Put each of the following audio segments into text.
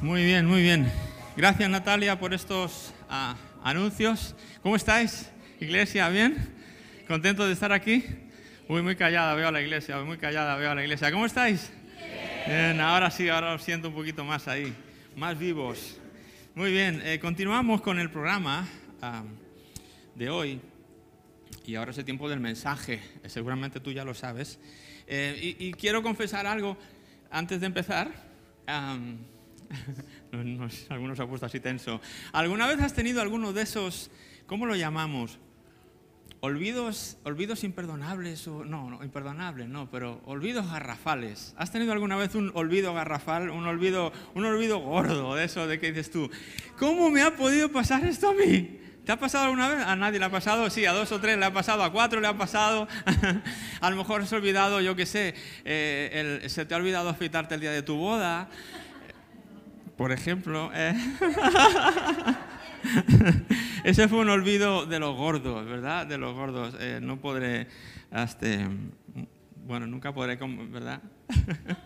Muy bien, muy bien. Gracias Natalia por estos ah, anuncios. ¿Cómo estáis, iglesia? ¿Bien? ¿Contento de estar aquí? Uy, muy callada veo a la iglesia, muy callada veo a la iglesia. ¿Cómo estáis? Bien, ahora sí, ahora os siento un poquito más ahí, más vivos. Muy bien, eh, continuamos con el programa ah, de hoy. Y ahora es el tiempo del mensaje, eh, seguramente tú ya lo sabes. Eh, y, quiero confesar algo antes de empezar. algunos se ha puesto así tenso. ¿Alguna vez has tenido alguno de esos, ¿cómo lo llamamos? Olvidos, olvidos imperdonables, o, no, no, imperdonables, no, pero olvidos garrafales. ¿Has tenido alguna vez un olvido garrafal, un olvido, un olvido gordo de eso de que dices tú, ¿cómo me ha podido pasar esto a mí? ¿Te ha pasado alguna vez? A nadie le ha pasado, sí, a dos o tres le ha pasado, a cuatro le ha pasado. a lo mejor has olvidado, yo qué sé, eh, se te ha olvidado afeitarte el día de tu boda. Por ejemplo, eh. ese fue un olvido de los gordos, ¿verdad? De los gordos. Eh, no podré, este, bueno, nunca podré, ¿verdad?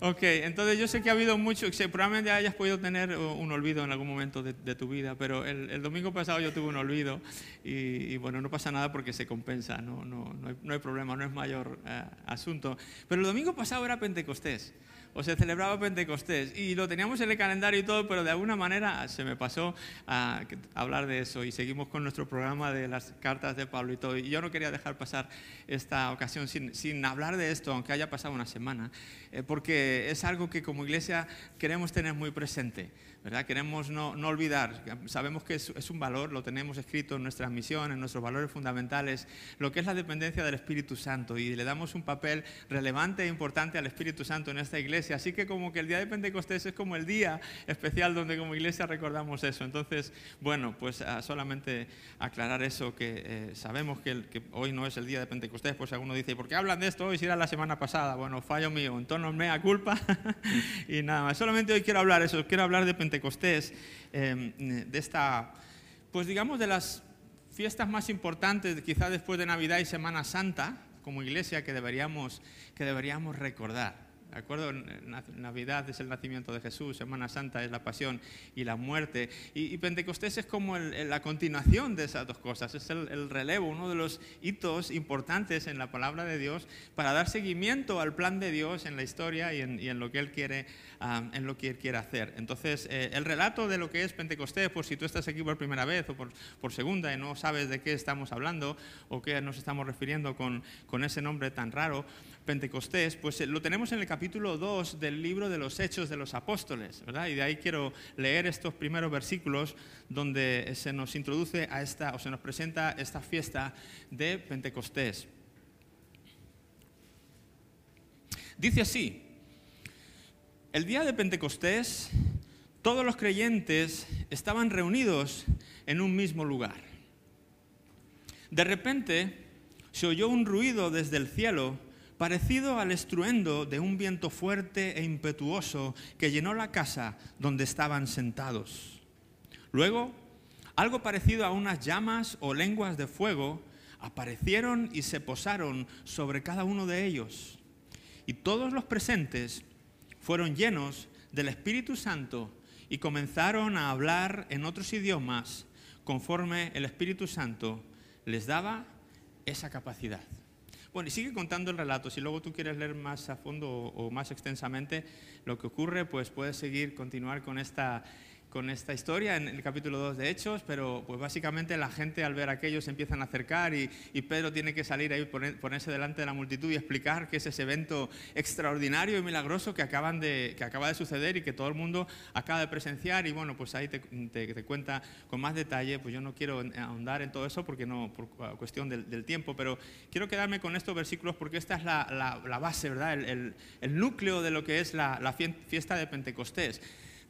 Ok, entonces yo sé que ha habido mucho, probablemente hayas podido tener un olvido en algún momento de, tu vida, pero el, domingo pasado yo tuve un olvido y, bueno, no pasa nada porque se compensa, no, no, no, hay, problema, no es mayor eh, asunto. Pero el domingo pasado era Pentecostés o se celebraba Pentecostés y lo teníamos en el calendario y todo, pero de alguna manera se me pasó a hablar de eso y seguimos con nuestro programa de las cartas de Pablo y todo. Y yo no quería dejar pasar esta ocasión sin, sin hablar de esto, aunque haya pasado una semana, eh, porque es algo que como iglesia queremos tener muy presente. ¿verdad? Queremos no, no, olvidar, sabemos que es, es, un valor, lo tenemos escrito en nuestras misiones, en nuestros valores fundamentales, lo que es la dependencia del Espíritu Santo y le damos un papel relevante e importante al Espíritu Santo en esta iglesia. Así que como que el día de Pentecostés es como el día especial donde como iglesia recordamos eso. Entonces, bueno, pues ah, solamente aclarar eso, que eh, sabemos que, que, hoy no es el día de Pentecostés, pues alguno dice, ¿por qué hablan de esto hoy si era la semana pasada? Bueno, fallo mío, entonces mea culpa y nada más. Solamente hoy quiero hablar eso, quiero hablar de Pentecostés em, de esta, pues digamos, de las fiestas más importantes, quizá después de Navidad y Semana Santa, como iglesia, que deberíamos, que deberíamos recordar. ¿De acuerdo? Navidad es el nacimiento de Jesús, Semana Santa es la pasión y la muerte. Y, Pentecostés es como la continuación de esas dos cosas, es el, relevo, uno de los hitos importantes en la palabra de Dios para dar seguimiento al plan de Dios en la historia y en, lo que Él quiere, en lo que Él quiere hacer. Entonces, eh, el relato de lo que es Pentecostés, por si tú estás aquí por primera vez o por, por, segunda y no sabes de qué estamos hablando o qué nos estamos refiriendo con, con ese nombre tan raro, Pentecostés, pues eh, lo tenemos en el capítulo 2 del libro de los Hechos de los Apóstoles, ¿verdad? Y de ahí quiero leer estos primeros versículos donde se nos introduce a esta, o se nos presenta esta fiesta de Pentecostés. Dice así, el día de Pentecostés todos los creyentes estaban reunidos en un mismo lugar. De repente se oyó un ruido desde el cielo parecido al estruendo de un viento fuerte e impetuoso que llenó la casa donde estaban sentados. Luego, algo parecido a unas llamas o lenguas de fuego aparecieron y se posaron sobre cada uno de ellos. Y todos los presentes fueron llenos del Espíritu Santo y comenzaron a hablar en otros idiomas conforme el Espíritu Santo les daba esa capacidad. Bueno, y sigue contando el relato. Si luego tú quieres leer más a fondo o, más extensamente lo que ocurre, pues puedes seguir, continuar con esta con esta historia en el capítulo 2 de Hechos, pero pues básicamente la gente al ver aquello se empiezan a acercar y, Pedro tiene que salir ahí, ponerse delante de la multitud y explicar qué es ese evento extraordinario y milagroso que, acaban de, que acaba de suceder y que todo el mundo acaba de presenciar y bueno, pues ahí te, te, cuenta con más detalle, pues yo no quiero ahondar en todo eso porque no, por cuestión del, tiempo, pero quiero quedarme con estos versículos porque esta es la, la, base, ¿verdad? El, el, núcleo de lo que es la, la fiesta de Pentecostés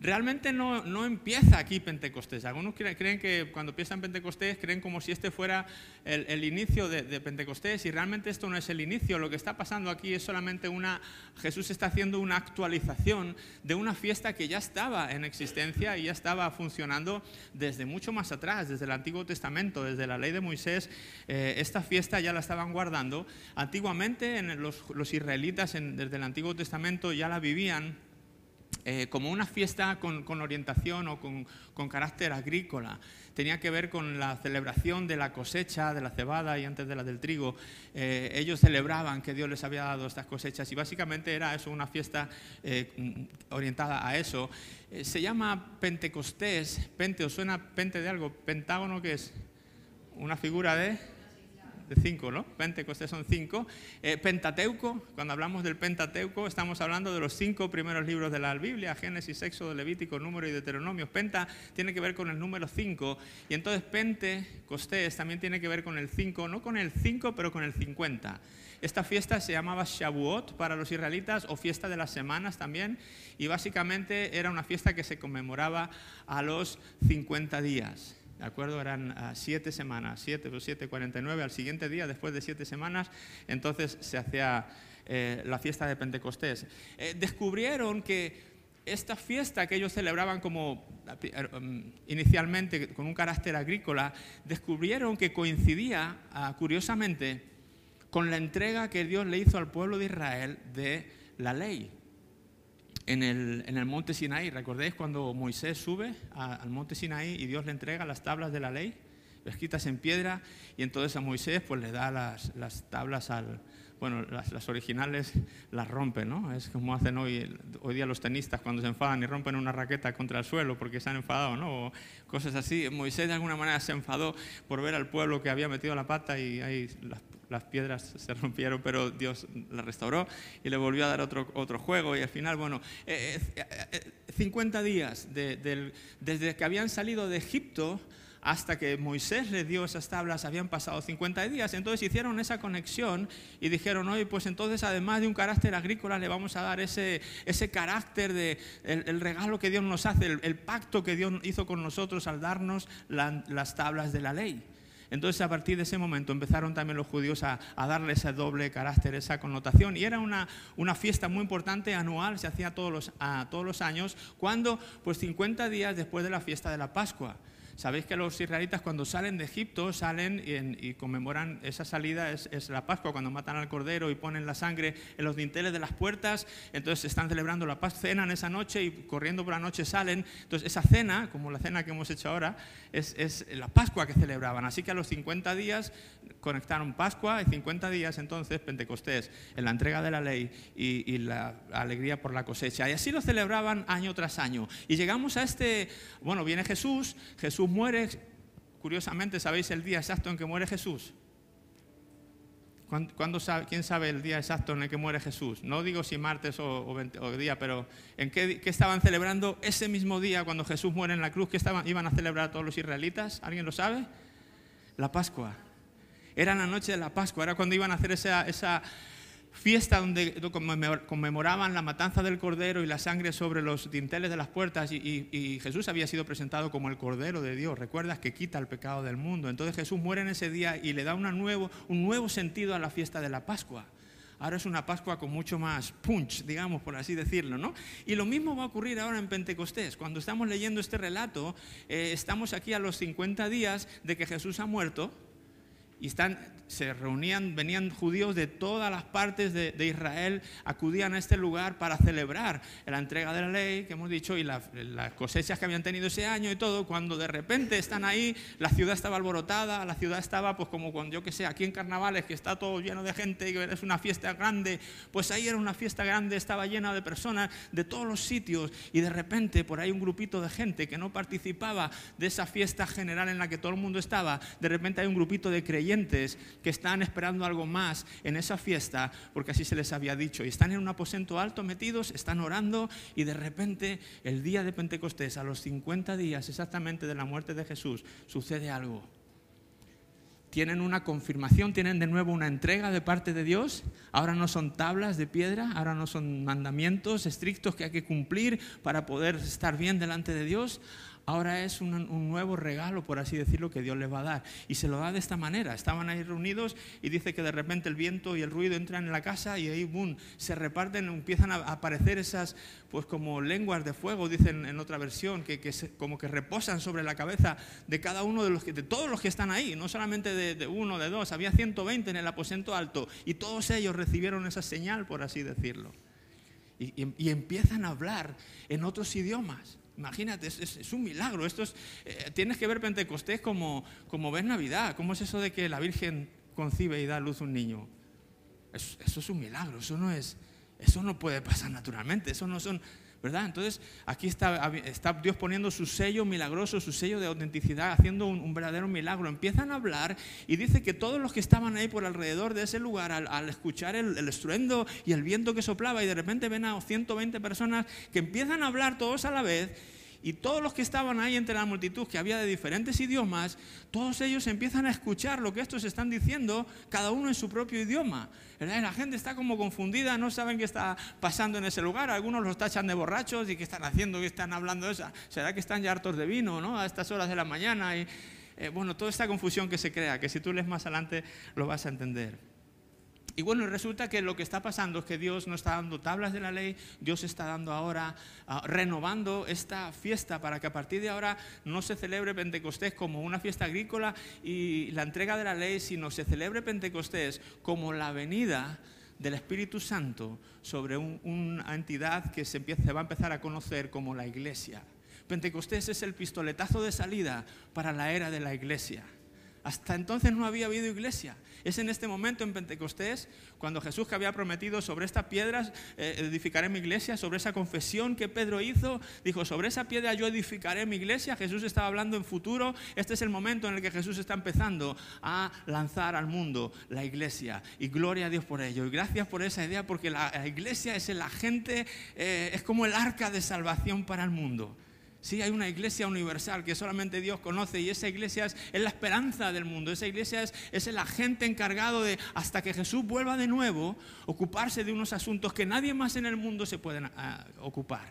realmente no, no, empieza aquí Pentecostés. Algunos creen que cuando empiezan Pentecostés creen como si este fuera el, el inicio de, de, Pentecostés y realmente esto no es el inicio. Lo que está pasando aquí es solamente una, Jesús está haciendo una actualización de una fiesta que ya estaba en existencia y ya estaba funcionando desde mucho más atrás, desde el Antiguo Testamento, desde la ley de Moisés. Eh, esta fiesta ya la estaban guardando. Antiguamente en los, los israelitas desde el Antiguo Testamento ya la vivían eh, como una fiesta con, orientación o con, carácter agrícola. Tenía que ver con la celebración de la cosecha de la cebada y antes de la del trigo. Eh, ellos celebraban que Dios les había dado estas cosechas y básicamente era eso, una fiesta eh, orientada a eso. se llama Pentecostés, Pente, ¿os suena Pente de algo? Pentágono, que es una figura de de cinco, ¿no? Pentecostés son cinco. Eh, Pentateuco, cuando hablamos del Pentateuco, estamos hablando de los cinco primeros libros de la Biblia, Génesis, Éxodo, Levítico, Número y Deuteronomio. Penta tiene que ver con el número cinco, y entonces Pentecostés también tiene que ver con el cinco, no con el cinco, pero con el cincuenta. Esta fiesta se llamaba Shavuot para los israelitas o fiesta de las semanas también y básicamente era una fiesta que se conmemoraba a los 50 días. ¿De acuerdo? Eran ah, siete semanas, siete o siete, cuarenta y nueve, al siguiente día, después de siete semanas, entonces se hacía eh, la fiesta de Pentecostés. Eh, descubrieron que esta fiesta que ellos celebraban como um, inicialmente con un carácter agrícola, descubrieron que coincidía, ah, curiosamente, con la entrega que Dios le hizo al pueblo de Israel de la ley en el, monte Sinaí. ¿Recordáis cuando Moisés sube al monte Sinaí y Dios le entrega las tablas de la ley, escritas en piedra, y entonces a Moisés pues le da las, tablas al... Bueno, las, originales las rompen, ¿no? Es como hacen hoy, hoy día los tenistas cuando se enfadan y rompen una raqueta contra el suelo porque se han enfadado, ¿no? O cosas así. Moisés de alguna manera se enfadó por ver al pueblo que había metido la pata y ahí las las piedras se rompieron, pero Dios las restauró y le volvió a dar otro, otro juego. Y al final, bueno, 50 eh, eh, eh, días desde que habían salido de Egipto hasta que Moisés le dio esas tablas, habían pasado 50 días. Entonces hicieron esa conexión y dijeron, oye, pues entonces además de un carácter agrícola le vamos a dar ese, ese carácter de el, regalo que Dios nos hace, el, pacto que Dios hizo con nosotros al darnos las tablas de la ley. Entonces a partir de ese momento empezaron también los judíos a, darle ese doble carácter, esa connotación. Y era una, una fiesta muy importante anual, se hacía todos los, a, todos los años, cuando pues 50 días después de la fiesta de la Pascua. Sabéis que los israelitas cuando salen de Egipto salen y, conmemoran esa salida, es, la Pascua, cuando matan al cordero y ponen la sangre en los dinteles de las puertas, entonces están celebrando la Pascua, cenan esa noche y corriendo por la noche salen. Entonces esa cena, como la cena que hemos hecho ahora, es, es la Pascua que celebraban. Así que a los 50 días conectaron Pascua y 50 días entonces Pentecostés, en la entrega de la ley y, y la alegría por la cosecha. Y así lo celebraban año tras año. Y llegamos a este, bueno, viene Jesús, Jesús muere, curiosamente, ¿sabéis el día exacto en que muere Jesús? ¿Cuándo, sabe, ¿Quién sabe el día exacto en el que muere Jesús? No digo si martes o, día, pero ¿en qué, estaban celebrando ese mismo día cuando Jesús muere en la cruz? ¿Qué estaban, iban a celebrar todos los israelitas? ¿Alguien lo sabe? La Pascua. Era la noche de la Pascua, era cuando iban a hacer esa, esa fiesta donde conmemoraban la matanza del cordero y la sangre sobre los dinteles de las puertas y, Jesús había sido presentado como el cordero de Dios. Recuerdas que quita el pecado del mundo. Entonces Jesús muere en ese día y le da nuevo, un nuevo sentido a la fiesta de la Pascua. Ahora es una Pascua con mucho más punch, digamos, por así decirlo, ¿no? Y lo mismo va a ocurrir ahora en Pentecostés. Cuando estamos leyendo este relato, eh, estamos aquí a los 50 días de que Jesús ha muerto y están, se reunían, venían judíos de todas las partes de, Israel, acudían a este lugar para celebrar la entrega de la ley, que hemos dicho, y las cosechas que habían tenido ese año y todo. Cuando de repente están ahí, la ciudad estaba alborotada, la ciudad estaba, pues como cuando yo que sé, aquí en carnavales, que está todo lleno de gente y es una fiesta grande, pues ahí era una fiesta grande, estaba llena de personas de todos los sitios, y de repente por ahí un grupito de gente que no participaba de esa fiesta general en la que todo el mundo estaba, de repente hay un grupito de creyentes que están esperando algo más en esa fiesta, porque así se les había dicho, y están en un aposento alto metidos, están orando, y de repente el día de Pentecostés, a los 50 días exactamente de la muerte de Jesús, sucede algo. Tienen una confirmación, tienen de nuevo una entrega de parte de Dios. Ahora no son tablas de piedra, ahora no son mandamientos estrictos que hay que cumplir para poder estar bien delante de Dios ahora es un, nuevo regalo, por así decirlo, que Dios les va a dar. Y se lo da de esta manera. Estaban ahí reunidos y dice que de repente el viento y el ruido entran en la casa y ahí, boom, se reparten, empiezan a aparecer esas, pues como lenguas de fuego, dicen en otra versión, que, como que reposan sobre la cabeza de cada uno de los de todos los que están ahí, no solamente de, de uno, de dos, había 120 en el aposento alto y todos ellos recibieron esa señal, por así decirlo. y, empiezan a hablar en otros idiomas. Imagínate, es, un milagro. Esto es, eh, tienes que ver Pentecostés como, como ver Navidad. ¿Cómo es eso de que la Virgen concibe y da a luz un niño? Eso es un milagro. Eso no es, eso no puede pasar naturalmente. Eso no son ¿verdad? Entonces aquí está, Dios poniendo su sello milagroso, su sello de autenticidad, haciendo un, verdadero milagro. Empiezan a hablar y dice que todos los que estaban ahí por alrededor de ese lugar, al, escuchar el, el, estruendo y el viento que soplaba y de repente ven a 120 personas que empiezan a hablar todos a la vez y todos los que estaban ahí entre la multitud, que había de diferentes idiomas, todos ellos empiezan a escuchar lo que estos están diciendo, cada uno en su propio idioma. la gente está como confundida, no saben qué está pasando en ese lugar. Algunos los tachan de borrachos y qué están haciendo, qué están hablando. Esa. ¿Será que están ya hartos de vino ¿no? a estas horas de la mañana? Y, eh, bueno, toda esta confusión que se crea, que si tú lees más adelante lo vas a entender. Y bueno, resulta que lo que está pasando es que Dios no está dando tablas de la ley, Dios está dando ahora, ah, renovando esta fiesta para que a partir de ahora no se celebre Pentecostés como una fiesta agrícola y la entrega de la ley, sino se celebre Pentecostés como la venida del Espíritu Santo sobre una entidad que se va a empezar a conocer como la iglesia. Pentecostés es el pistoletazo de salida para la era de la iglesia. Hasta entonces no había habido iglesia. Es en este momento en Pentecostés cuando Jesús que había prometido sobre estas piedras eh, edificaré mi iglesia, sobre esa confesión que Pedro hizo, dijo, sobre esa piedra yo edificaré mi iglesia. Jesús estaba hablando en futuro. Este es el momento en el que Jesús está empezando a lanzar al mundo la iglesia. Y gloria a Dios por ello. Y gracias por esa idea porque la, iglesia es el agente, eh, es como el arca de salvación para el mundo. Sí, hay una iglesia universal que solamente Dios conoce y esa iglesia es, la esperanza del mundo. Esa iglesia es, el agente encargado de, hasta que Jesús vuelva de nuevo, ocuparse de unos asuntos que nadie más en el mundo se puede ah, ocupar.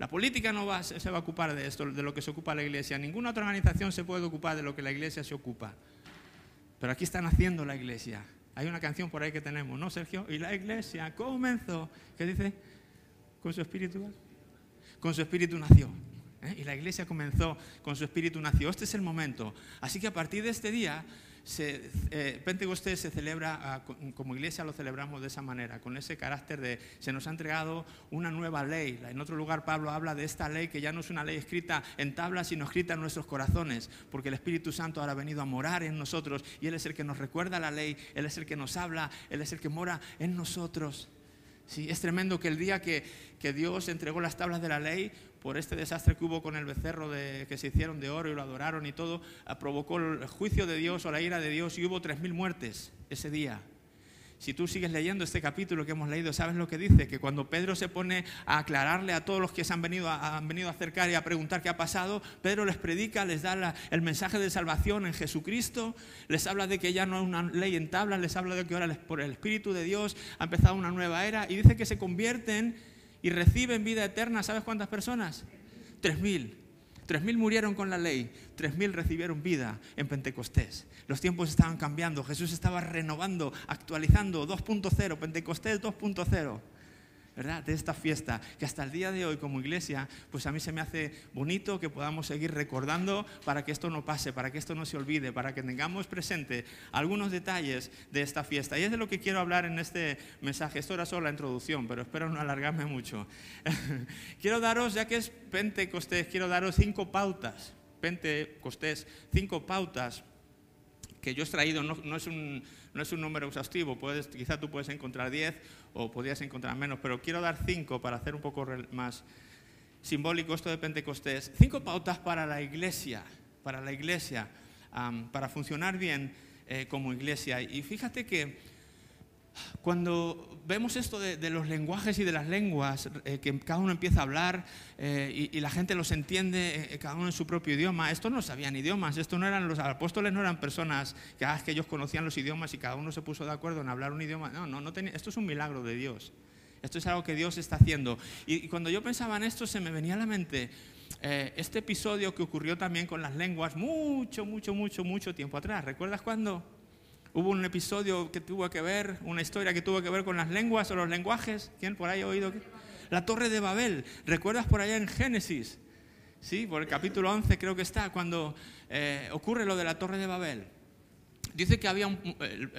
La política no va, se va a ocupar de esto, de lo que se ocupa la iglesia. Ninguna otra organización se puede ocupar de lo que la iglesia se ocupa. Pero aquí están haciendo la iglesia. Hay una canción por ahí que tenemos, ¿no, Sergio? Y la iglesia comenzó. ¿Qué dice? Con su espíritu. Con su espíritu nació. ¿Eh? Y la iglesia comenzó con su espíritu nació. Este es el momento. Así que a partir de este día, eh, Pentecostés se celebra, ah, como iglesia lo celebramos de esa manera, con ese carácter de se nos ha entregado una nueva ley. En otro lugar Pablo habla de esta ley que ya no es una ley escrita en tablas, sino escrita en nuestros corazones, porque el Espíritu Santo ahora ha venido a morar en nosotros y Él es el que nos recuerda la ley, Él es el que nos habla, Él es el que mora en nosotros. Sí, es tremendo que el día que, que Dios entregó las tablas de la ley, por este desastre que hubo con el becerro de, que se hicieron de oro y lo adoraron y todo, ah, provocó el juicio de Dios o la ira de Dios y hubo tres muertes ese día. Si tú sigues leyendo este capítulo que hemos leído, ¿sabes lo que dice? Que cuando Pedro se pone a aclararle a todos los que se han venido a, han venido a acercar y a preguntar qué ha pasado, Pedro les predica, les da el mensaje de salvación en Jesucristo, les habla de que ya no es una ley en tablas, les habla de que ahora por el Espíritu de Dios ha empezado una nueva era y dice que se convierten y reciben vida eterna, ¿sabes cuántas personas? Tres mil. Tres mil murieron con la ley, tres mil recibieron vida en Pentecostés. Los tiempos estaban cambiando, Jesús estaba renovando, actualizando 2.0, Pentecostés 2.0. ¿verdad? De esta fiesta, que hasta el día de hoy como iglesia, pues a mí se me hace bonito que podamos seguir recordando para que esto no pase, para que esto no se olvide, para que tengamos presente algunos detalles de esta fiesta. Y es de lo que quiero hablar en este mensaje. Esto era solo la introducción, pero espero no alargarme mucho. quiero daros, ya que es Pentecostés, quiero daros cinco pautas. Pentecostés, cinco pautas que yo he traído, no, es, un, no es un número exhaustivo, puedes, quizá tú puedes encontrar 10 o podrías encontrar menos, pero quiero dar cinco para hacer un poco más simbólico esto de Pentecostés. Cinco pautas para la iglesia, para la iglesia, para funcionar bien eh, como iglesia. Y fíjate que cuando vemos esto de, los lenguajes y de las lenguas, eh, que cada uno empieza a hablar eh, y, la gente los entiende, eh, cada uno en su propio idioma, esto no sabían idiomas, esto no eran los apóstoles, no eran personas que, ah, que ellos conocían los idiomas y cada uno se puso de acuerdo en hablar un idioma. No, no, no esto es un milagro de Dios. Esto es algo que Dios está haciendo. Y, cuando yo pensaba en esto, se me venía a la mente este episodio que ocurrió también con las lenguas mucho, mucho, mucho, mucho tiempo atrás. ¿Recuerdas cuándo? Hubo un episodio que tuvo que ver, una historia que tuvo que ver con las lenguas o los lenguajes. ¿Quién por ahí ha oído? La Torre de Babel. ¿Recuerdas por allá en Génesis? Sí, por el capítulo 11 creo que está, cuando eh, ocurre lo de la Torre de Babel. Dice que había un,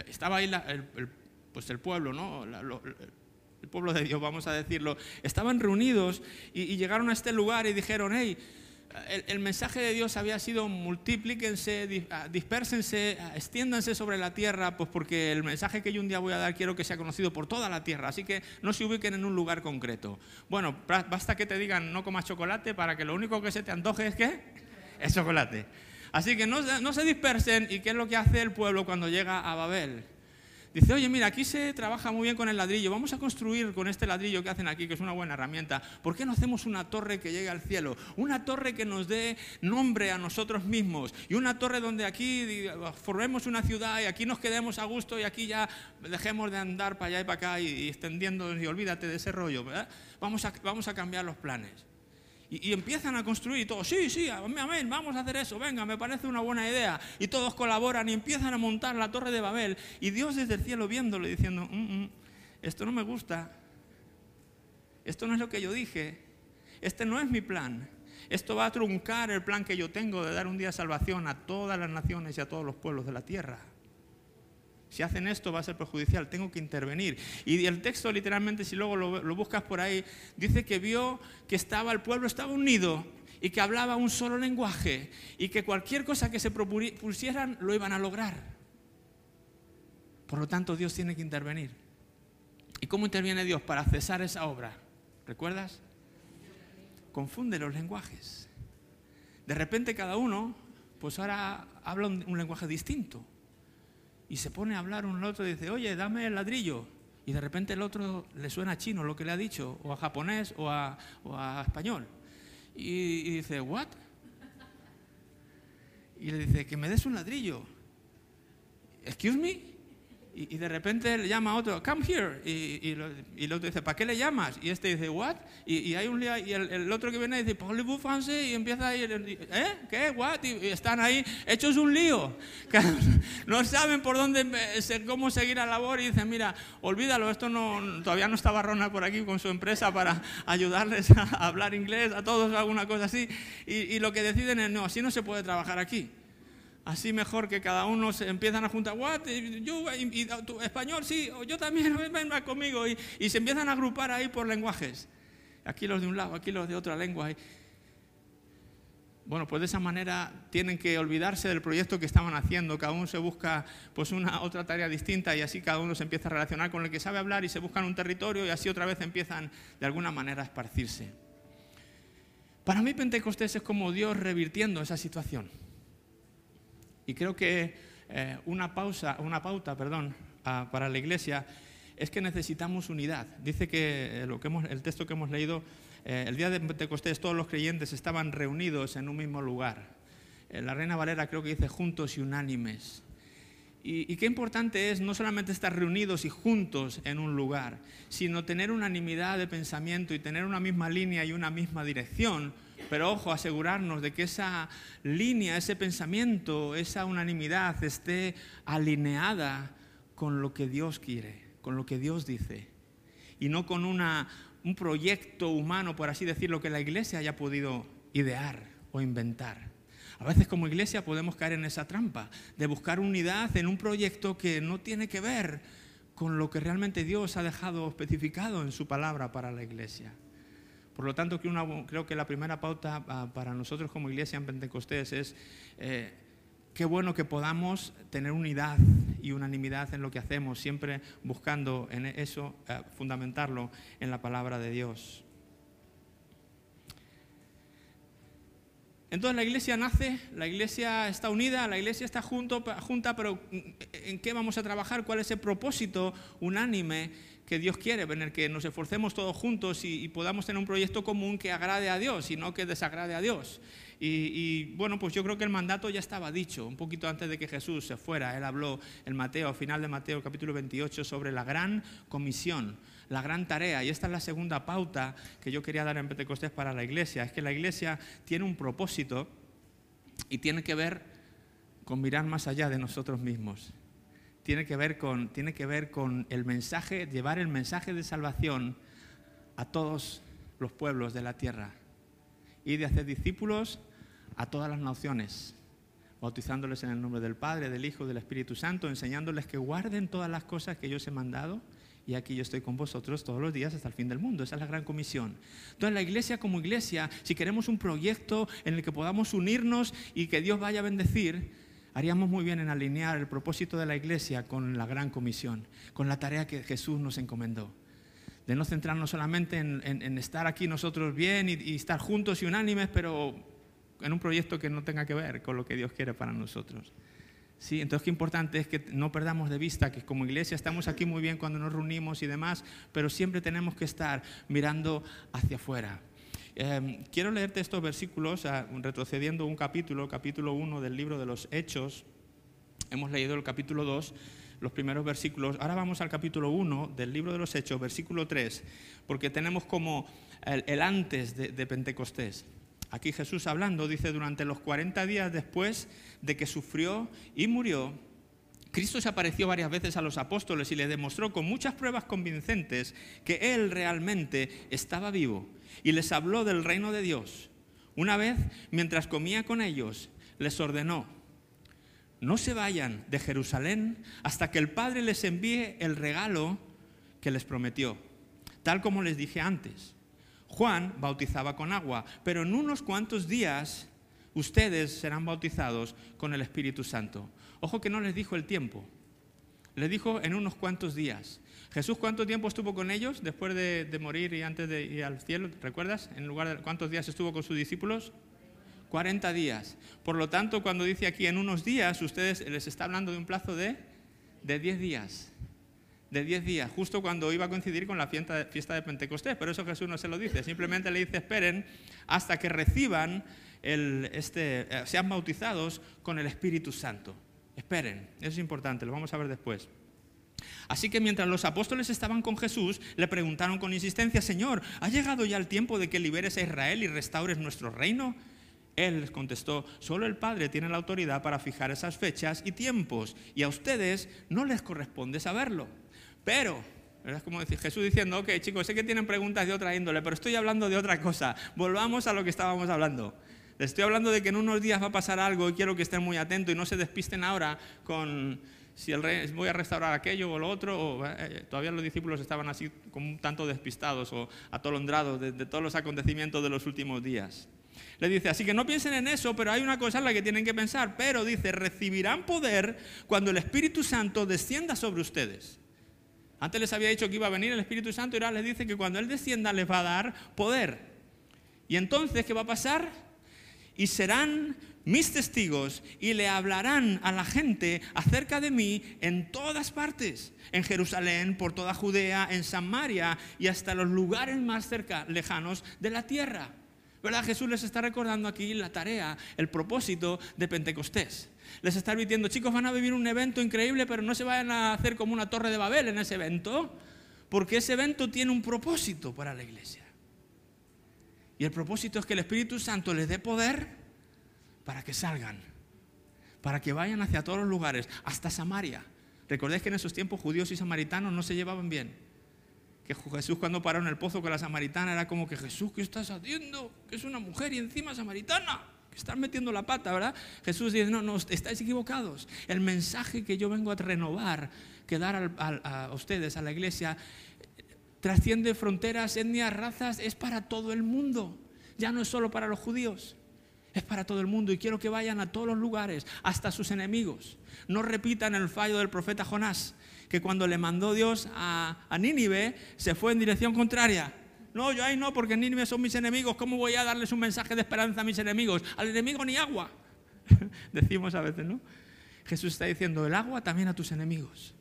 estaba ahí el, pues el pueblo, ¿no? el pueblo de Dios, vamos a decirlo, estaban reunidos y, llegaron a este lugar y dijeron, hey, el, mensaje de Dios había sido multiplíquense, ah, dispérsense, ah, extiéndanse sobre la tierra, pues porque el mensaje que yo un día voy a dar quiero que sea conocido por toda la tierra, así que no se ubiquen en un lugar concreto. Bueno, basta que te digan no comas chocolate para que lo único que se te antoje es que es chocolate. Así que no, no se dispersen y qué es lo que hace el pueblo cuando llega a Babel Dice, oye, mira, aquí se trabaja muy bien con el ladrillo, vamos a construir con este ladrillo que hacen aquí, que es una buena herramienta. ¿Por qué no hacemos una torre que llegue al cielo? Una torre que nos dé nombre a nosotros mismos. Y una torre donde aquí formemos una ciudad y aquí nos quedemos a gusto y aquí ya dejemos de andar para allá y para acá y, extendiendo y olvídate de ese rollo. Vamos, a, vamos a cambiar los planes. Y, empiezan a construir y todos, sí, sí, amén, vamos a hacer eso, venga, me parece una buena idea. Y todos colaboran y empiezan a montar la torre de Babel. Y Dios desde el cielo viéndolo diciendo, mm, mm, esto no me gusta, esto no es lo que yo dije, este no es mi plan. Esto va a truncar el plan que yo tengo de dar un día de salvación a todas las naciones y a todos los pueblos de la tierra. Si hacen esto va a ser perjudicial, tengo que intervenir. Y el texto literalmente, si luego lo, buscas por ahí, dice que vio que estaba el pueblo estaba unido y que hablaba un solo lenguaje y que cualquier cosa que se propusieran lo iban a lograr. Por lo tanto, Dios tiene que intervenir. ¿Y cómo interviene Dios para cesar esa obra? ¿Recuerdas? Confunde los lenguajes. De repente cada uno, pues ahora habla un lenguaje distinto y se pone a hablar al otro y dice, oye, dame el ladrillo. Y de repente el otro le suena a chino lo que le ha dicho, o a japonés, o a, español. Y, y, dice, ¿what? Y le dice, que me des un ladrillo. ¿Excuse me? Y, de repente le llama a otro, come here. Y, el otro dice, ¿para qué le llamas? Y este dice, what? Y, hay un y el, otro que viene dice, parlez-vous français? Y empieza ahí, ¿eh? ¿Qué? ¿What? Y, están ahí hechos un lío. No saben por dónde, cómo seguir la labor. Y dicen, mira, olvídalo, esto no, todavía no estaba Ronald por aquí con su empresa para ayudarles a hablar inglés, a todos, alguna cosa así. y lo que deciden es, no, así no se puede trabajar aquí. Así mejor que cada uno se empiezan a juntar, what, yo, y, tu español, sí, yo también, venga conmigo, y, y, se empiezan a agrupar ahí por lenguajes. Aquí los de un lado, aquí los de otra lengua. Bueno, pues de esa manera tienen que olvidarse del proyecto que estaban haciendo, cada uno se busca pues una otra tarea distinta y así cada uno se empieza a relacionar con el que sabe hablar y se buscan un territorio y así otra vez empiezan de alguna manera a esparcirse. Para mí Pentecostés es como Dios revirtiendo esa situación. Y creo que eh, una, pausa, una pauta perdón, para la iglesia es que necesitamos unidad. Dice que, eh, lo que hemos, el texto que hemos leído, eh, el día de Pentecostés todos los creyentes estaban reunidos en un mismo lugar. la Reina Valera creo que dice juntos y unánimes. Y, qué importante es no solamente estar reunidos y juntos en un lugar, sino tener unanimidad de pensamiento y tener una misma línea y una misma dirección pero ojo, asegurarnos de que esa línea, ese pensamiento, esa unanimidad esté alineada con lo que Dios quiere, con lo que Dios dice, y no con una, un proyecto humano, por así decirlo, que la iglesia haya podido idear o inventar. A veces como iglesia podemos caer en esa trampa de buscar unidad en un proyecto que no tiene que ver con lo que realmente Dios ha dejado especificado en su palabra para la iglesia. Por lo tanto, creo que la primera pauta ah, para nosotros como iglesia en Pentecostés es eh, qué bueno que podamos tener unidad y unanimidad en lo que hacemos, siempre buscando en eso, eh, fundamentarlo en la palabra de Dios. Entonces la iglesia nace, la iglesia está unida, la iglesia está junto, junta, pero ¿en qué vamos a trabajar? ¿Cuál es el propósito unánime que Dios quiere, en el que nos esforcemos todos juntos y, podamos tener un proyecto común que agrade a Dios y no que desagrade a Dios. Y, bueno, pues yo creo que el mandato ya estaba dicho, un poquito antes de que Jesús se fuera. Él habló en Mateo, al final de Mateo capítulo 28, sobre la gran comisión, la gran tarea. Y esta es la segunda pauta que yo quería dar en Pentecostés para la iglesia. Es que la iglesia tiene un propósito y tiene que ver con mirar más allá de nosotros mismos tiene que ver con, tiene que ver con el mensaje, llevar el mensaje de salvación a todos los pueblos de la tierra y de hacer discípulos a todas las naciones, bautizándoles en el nombre del Padre, del Hijo del Espíritu Santo, enseñándoles que guarden todas las cosas que yo os he mandado y aquí yo estoy con vosotros todos los días hasta el fin del mundo. Esa es la gran comisión. Entonces la iglesia como iglesia, si queremos un proyecto en el que podamos unirnos y que Dios vaya a bendecir, haríamos muy bien en alinear el propósito de la iglesia con la gran comisión, con la tarea que Jesús nos encomendó. De no centrarnos solamente en, estar aquí nosotros bien y, y estar juntos y unánimes, pero en un proyecto que no tenga que ver con lo que Dios quiere para nosotros. Sí, entonces qué importante es que no perdamos de vista que como iglesia estamos aquí muy bien cuando nos reunimos y demás, pero siempre tenemos que estar mirando hacia afuera. Em, quiero leerte estos versículos, ah, retrocediendo un capítulo, capítulo 1 del libro de los Hechos. Hemos leído el capítulo 2, los primeros versículos. Ahora vamos al capítulo 1 del libro de los Hechos, versículo 3, porque tenemos como el, antes de Pentecostés. Aquí Jesús hablando dice, durante los 40 días después de que sufrió y murió, Cristo se apareció varias veces a los apóstoles y les demostró con muchas pruebas convincentes que Él realmente estaba vivo y les habló del reino de Dios. Una vez, mientras comía con ellos, les ordenó, no se vayan de Jerusalén hasta que el Padre les envíe el regalo que les prometió, tal como les dije antes. Juan bautizaba con agua, pero en unos cuantos días ustedes serán bautizados con el Espíritu Santo. Ojo que no les dijo el tiempo, les dijo en unos cuantos días. Jesús, ¿cuánto tiempo estuvo con ellos después de, morir y antes de ir al cielo? ¿Recuerdas? En lugar de cuántos días estuvo con sus discípulos? 40 días. Por lo tanto, cuando dice aquí en unos días, ustedes les está hablando de un plazo de, de 10 días de 10 días, justo cuando iba a coincidir con la fiesta de Pentecostés. Pero eso Jesús no se lo dice, simplemente le dice esperen hasta que reciban, el, este, eh, sean bautizados con el Espíritu Santo. Esperen, eso es importante, lo vamos a ver después. Así que mientras los apóstoles estaban con Jesús, le preguntaron con insistencia, Señor, ¿ha llegado ya el tiempo de que liberes a Israel y restaures nuestro reino? Él les contestó, solo el Padre tiene la autoridad para fijar esas fechas y tiempos, y a ustedes no les corresponde saberlo. Pero, es como decir Jesús diciendo, ok chicos, sé que tienen preguntas de otra índole, pero estoy hablando de otra cosa. Volvamos a lo que estábamos hablando. Les estoy hablando de que en unos días va a pasar algo y quiero que estén muy atentos y no se despisten ahora con si el rey, voy a restaurar aquello o lo otro. O, eh, eh, todavía los discípulos estaban así como un tanto despistados o atolondrados de, de todos los acontecimientos de los últimos días. Le dice, así que no piensen en eso, pero hay una cosa en la que tienen que pensar. Pero dice, recibirán poder cuando el Espíritu Santo descienda sobre ustedes. Antes les había dicho que iba a venir el Espíritu Santo y ahora les dice que cuando Él descienda les va a dar poder. Y entonces, ¿qué va a pasar? Y serán mis testigos y le hablarán a la gente acerca de mí en todas partes, en Jerusalén, por toda Judea, en Samaria y hasta los lugares más cerca, lejanos de la tierra. ¿Verdad? Jesús les está recordando aquí la tarea, el propósito de Pentecostés les está advirtiendo, chicos, van a vivir un evento increíble, pero no se vayan a hacer como una torre de Babel en ese evento, porque ese evento tiene un propósito para la iglesia. Y el propósito es que el Espíritu Santo les dé poder para que salgan, para que vayan hacia todos los lugares, hasta Samaria. Recordéis que en esos tiempos judíos y samaritanos no se llevaban bien. Que Jesús cuando paró en el pozo con la samaritana era como que Jesús, ¿qué estás haciendo? Que es una mujer y encima samaritana están metiendo la pata, ¿verdad? Jesús dice, no, no, estáis equivocados. El mensaje que yo vengo a renovar, que dar a, ustedes, a la iglesia, trasciende fronteras, etnias, razas, es para todo el mundo. Ya no es solo para los judíos, es para todo el mundo. Y quiero que vayan a todos los lugares, hasta sus enemigos. No repitan el fallo del profeta Jonás, que cuando le mandó Dios a, a Nínive, se fue en dirección contraria no, yo ahí no, porque Nínive son mis enemigos. ¿Cómo voy a darles un mensaje de esperanza a mis enemigos? Al enemigo ni agua. Decimos a veces, ¿no? Jesús está diciendo, el agua también a tus enemigos.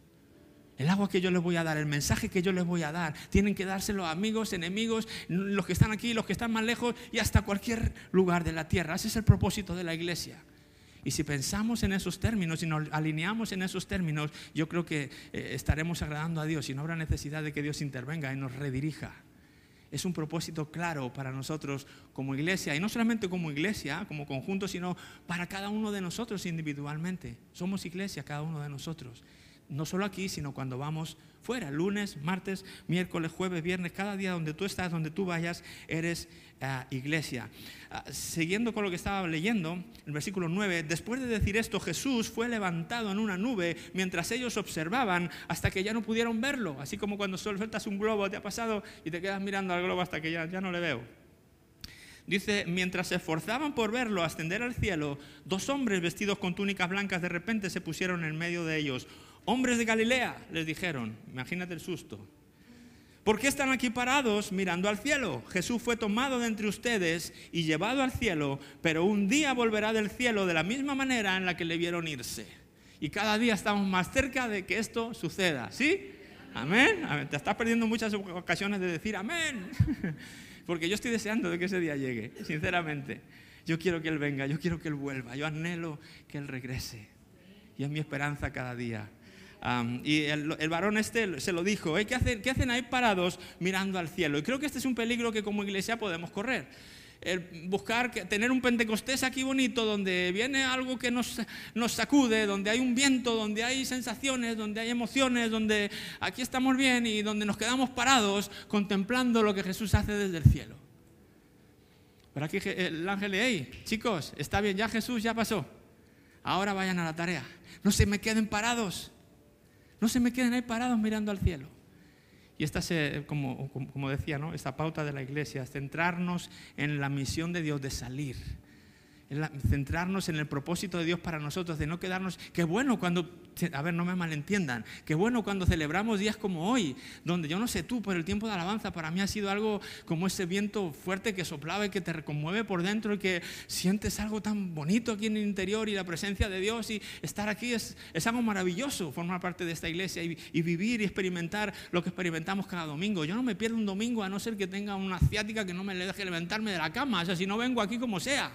El agua que yo les voy a dar, el mensaje que yo les voy a dar, tienen que dárselo a amigos, enemigos, los que están aquí, los que están más lejos y hasta cualquier lugar de la tierra. Ese es el propósito de la iglesia. Y si pensamos en esos términos y nos alineamos en esos términos, yo creo que eh, estaremos agradando a Dios y no habrá necesidad de que Dios intervenga y nos redirija es un propósito claro para nosotros como iglesia, y no solamente como iglesia, como conjunto, sino para cada uno de nosotros individualmente. Somos iglesia, cada uno de nosotros. No solo aquí, sino cuando vamos fuera, lunes, martes, miércoles, jueves, viernes, cada día donde tú estás, donde tú vayas, eres ah, iglesia. Ah, siguiendo con lo que estaba leyendo, el versículo 9, después de decir esto, Jesús fue levantado en una nube mientras ellos observaban hasta que ya no pudieron verlo, así como cuando sueltas un globo, te ha pasado y te quedas mirando al globo hasta que ya, ya no le veo. Dice, mientras se esforzaban por verlo ascender al cielo, dos hombres vestidos con túnicas blancas de repente se pusieron en medio de ellos. Hombres de Galilea, les dijeron, imagínate el susto. ¿Por qué están aquí parados mirando al cielo? Jesús fue tomado de entre ustedes y llevado al cielo, pero un día volverá del cielo de la misma manera en la que le vieron irse. Y cada día estamos más cerca de que esto suceda, ¿sí? Amén. Te estás perdiendo muchas ocasiones de decir amén. Porque yo estoy deseando de que ese día llegue, sinceramente. Yo quiero que Él venga, yo quiero que Él vuelva, yo anhelo que Él regrese. Y es mi esperanza cada día y el, varón este se lo dijo, ¿qué, hacen, ¿qué hacen ahí parados mirando al cielo? Y creo que este es un peligro que como iglesia podemos correr. buscar tener un Pentecostés aquí bonito donde viene algo que nos, nos sacude, donde hay un viento, donde hay sensaciones, donde hay emociones, donde aquí estamos bien y donde nos quedamos parados contemplando lo que Jesús hace desde el cielo. Pero aquí el ángel le, hey, chicos, está bien, ya Jesús ya pasó. Ahora vayan a la tarea. No se me queden parados. No se me queden ahí parados mirando al cielo. Y esta, se, como, como decía, ¿no? esta pauta de la iglesia, centrarnos en la misión de Dios de salir centrarnos en el propósito de Dios para nosotros, de no quedarnos, qué bueno cuando, a ver, no me malentiendan, qué bueno cuando celebramos días como hoy, donde yo no sé tú, por el tiempo de alabanza, para mí ha sido algo como ese viento fuerte que soplaba y que te reconmueve por dentro y que sientes algo tan bonito aquí en el interior y la presencia de Dios y estar aquí es, algo maravilloso, formar parte de esta iglesia y, y vivir y experimentar lo que experimentamos cada domingo. Yo no me pierdo un domingo a no ser que tenga una ciática que no me deje levantarme de la cama, o sea, si no vengo aquí como sea.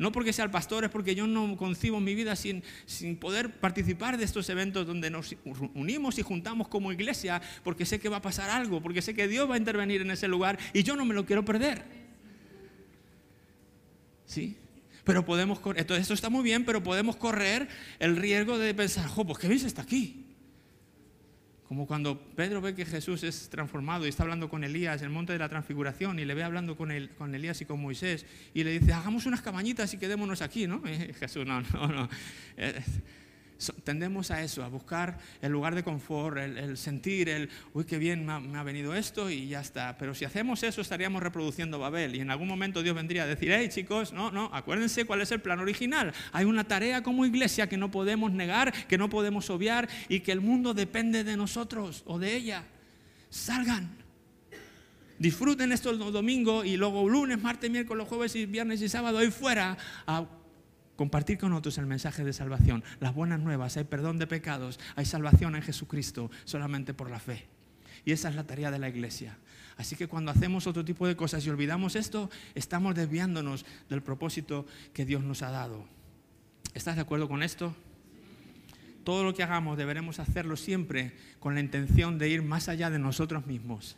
No porque sea el pastor, es porque yo no concibo mi vida sin, sin poder participar de estos eventos donde nos unimos y juntamos como iglesia, porque sé que va a pasar algo, porque sé que Dios va a intervenir en ese lugar y yo no me lo quiero perder. ¿Sí? Pero podemos correr, esto está muy bien, pero podemos correr el riesgo de pensar, jo, pues qué bien está aquí. Como cuando Pedro ve que Jesús es transformado y está hablando con Elías en el monte de la transfiguración y le ve hablando con, Elías y con Moisés y le dice, hagamos unas cabañitas y quedémonos aquí, ¿no? Jesús, no, no, no. Tendemos a eso, a buscar el lugar de confort, el, sentir, el, uy, qué bien me ha, venido esto y ya está. Pero si hacemos eso estaríamos reproduciendo Babel y en algún momento Dios vendría a decir, hey chicos, no, no, acuérdense cuál es el plan original. Hay una tarea como iglesia que no podemos negar, que no podemos obviar y que el mundo depende de nosotros o de ella. Salgan. Disfruten esto el domingo y luego lunes, martes, miércoles, jueves y viernes y sábado ahí fuera a compartir con otros el mensaje de salvación, las buenas nuevas, hay perdón de pecados, hay salvación en Jesucristo solamente por la fe. Y esa es la tarea de la iglesia. Así que cuando hacemos otro tipo de cosas y olvidamos esto, estamos desviándonos del propósito que Dios nos ha dado. ¿Estás de acuerdo con esto? Todo lo que hagamos deberemos hacerlo siempre con la intención de ir más allá de nosotros mismos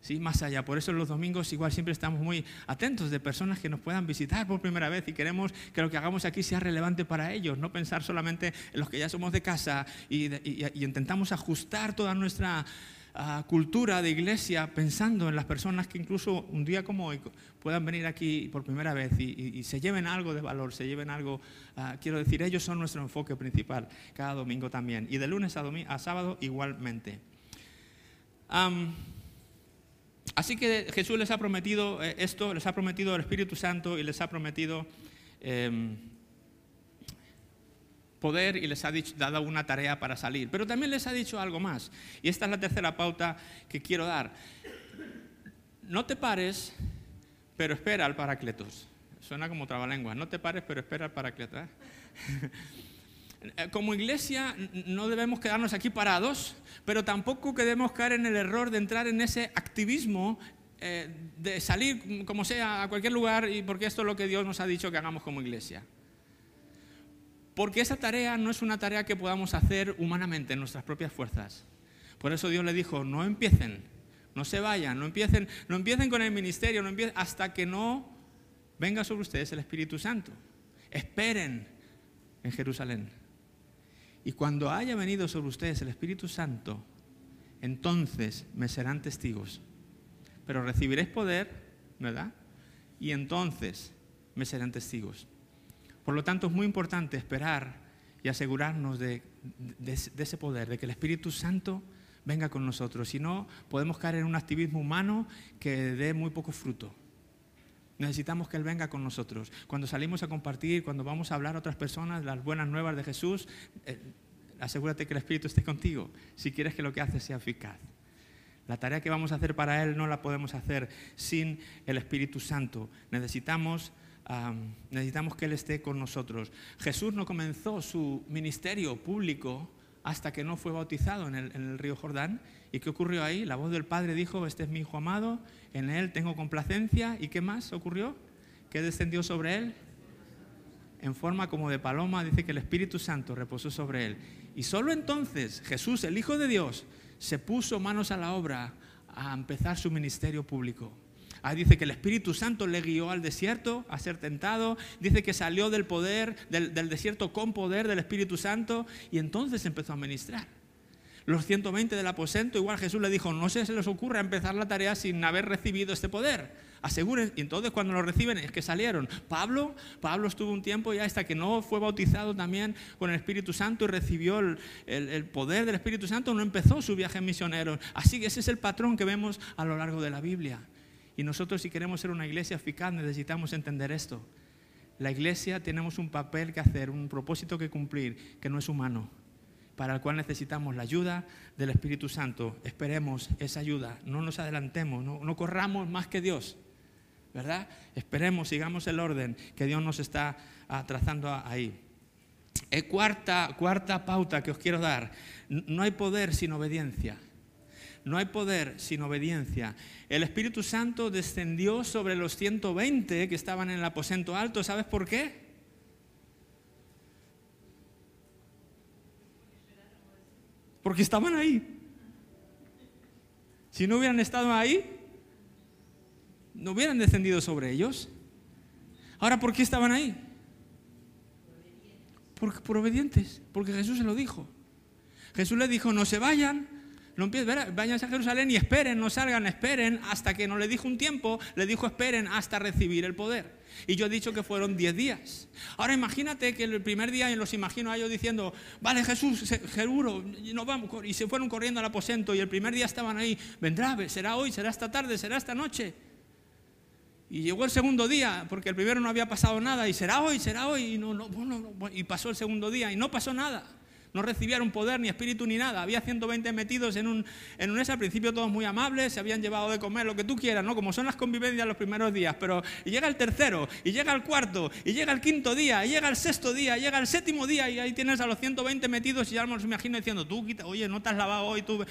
¿sí? más allá. Por eso los domingos igual siempre estamos muy atentos de personas que nos puedan visitar por primera vez y queremos que lo que hagamos aquí sea relevante para ellos, no pensar solamente en los que ya somos de casa y, intentamos ajustar toda nuestra ah, cultura de iglesia pensando en las personas que incluso un día como hoy puedan venir aquí por primera vez y, se lleven algo de valor, se lleven algo, ah, quiero decir, ellos son nuestro enfoque principal cada domingo también y de lunes a, a sábado igualmente. Así que Jesús les ha prometido eh, esto, les ha prometido el Espíritu Santo y les ha prometido em, poder y les ha dado una tarea para salir. Pero también les ha dicho algo más. Y esta es la tercera pauta que quiero dar. No te pares, pero espera al Paracletos. Suena como trabalengua. No te pares, pero espera al Paracletos. ¿eh? Como iglesia no debemos quedarnos aquí parados, pero tampoco debemos caer en el error de entrar en ese activismo eh, de salir como sea a cualquier lugar y porque esto es lo que Dios nos ha dicho que hagamos como iglesia. Porque esa tarea no es una tarea que podamos hacer humanamente en nuestras propias fuerzas. Por eso Dios le dijo, no empiecen, no se vayan, no empiecen, no empiecen con el ministerio, no empiecen hasta que no venga sobre ustedes el Espíritu Santo. Esperen en Jerusalén. Y cuando haya venido sobre ustedes el Espíritu Santo, entonces me serán testigos. Pero recibiréis poder, ¿verdad? Y entonces me serán testigos. Por lo tanto, es muy importante esperar y asegurarnos de, ese poder, de que el Espíritu Santo venga con nosotros. Si no, podemos caer en un activismo humano que dé muy poco fruto. Necesitamos que Él venga con nosotros. Cuando salimos a compartir, cuando vamos a hablar a otras personas las buenas nuevas de Jesús, eh, asegúrate que el Espíritu esté contigo si quieres que lo que haces sea eficaz. La tarea que vamos a hacer para Él no la podemos hacer sin el Espíritu Santo. Necesitamos, necesitamos que Él esté con nosotros. Jesús no comenzó su ministerio público hasta que no fue bautizado en el, en el, río Jordán. ¿Y qué ocurrió ahí? La voz del Padre dijo, este es mi Hijo amado, en Él tengo complacencia. ¿Y qué más ocurrió? ¿Qué descendió sobre Él? En forma como de paloma, dice que el Espíritu Santo reposó sobre Él. Y solo entonces Jesús, el Hijo de Dios, se puso manos a la obra a empezar su ministerio público. Ahí dice que el Espíritu Santo le guió al desierto a ser tentado. Dice que salió del poder, del, desierto con poder del Espíritu Santo y entonces empezó a ministrar. Los 120 del aposento, igual Jesús le dijo, no se les ocurra empezar la tarea sin haber recibido este poder. Aseguren, y entonces cuando lo reciben es que salieron. Pablo, Pablo estuvo un tiempo ya hasta que no fue bautizado también con el Espíritu Santo y recibió el, el poder del Espíritu Santo, no empezó su viaje misionero. Así que ese es el patrón que vemos a lo largo de la Biblia. Y nosotros si queremos ser una iglesia eficaz necesitamos entender esto. La iglesia tenemos un papel que hacer, un propósito que cumplir, que no es humano, para el cual necesitamos la ayuda del Espíritu Santo. Esperemos esa ayuda, no nos adelantemos, no, corramos más que Dios, ¿verdad? Esperemos, sigamos el orden que Dios nos está ah, trazando ahí. Eh, cuarta, cuarta pauta que os quiero dar, no hay poder sin obediencia. No hay poder sin obediencia. El Espíritu Santo descendió sobre los 120 que estaban en el aposento alto. ¿Sabes por qué? Porque estaban ahí. Si no hubieran estado ahí, no hubieran descendido sobre ellos. Ahora, ¿por qué estaban ahí? Por, por obedientes, porque Jesús se lo dijo. Jesús le dijo, no se vayan no empiecen, vayan a Jerusalén y esperen, no salgan, esperen, hasta que no le dijo un tiempo, le dijo esperen hasta recibir el poder. Y yo he dicho que fueron 10 días. Ahora imagínate que el primer día, los imagino a ellos diciendo, vale Jesús, seguro, nos vamos, y se fueron corriendo al aposento, y el primer día estaban ahí, vendrá, será hoy, será esta tarde, será esta noche. Y llegó el segundo día, porque el primero no había pasado nada, y será hoy, será hoy, y, no, no, y pasó el segundo día, y no pasó nada. No recibieron poder ni espíritu ni nada. Había 120 metidos en un, en un al principio todos muy amables, se habían llevado de comer lo que tú quieras, ¿no? Como son las convivencias los primeros días. Pero y llega el tercero, y llega el cuarto, y llega el quinto día, y llega el sexto día, y llega el séptimo día, y ahí tienes a los 120 metidos y ya me imagino diciendo, tú, quita, oye, no te has lavado hoy, tú,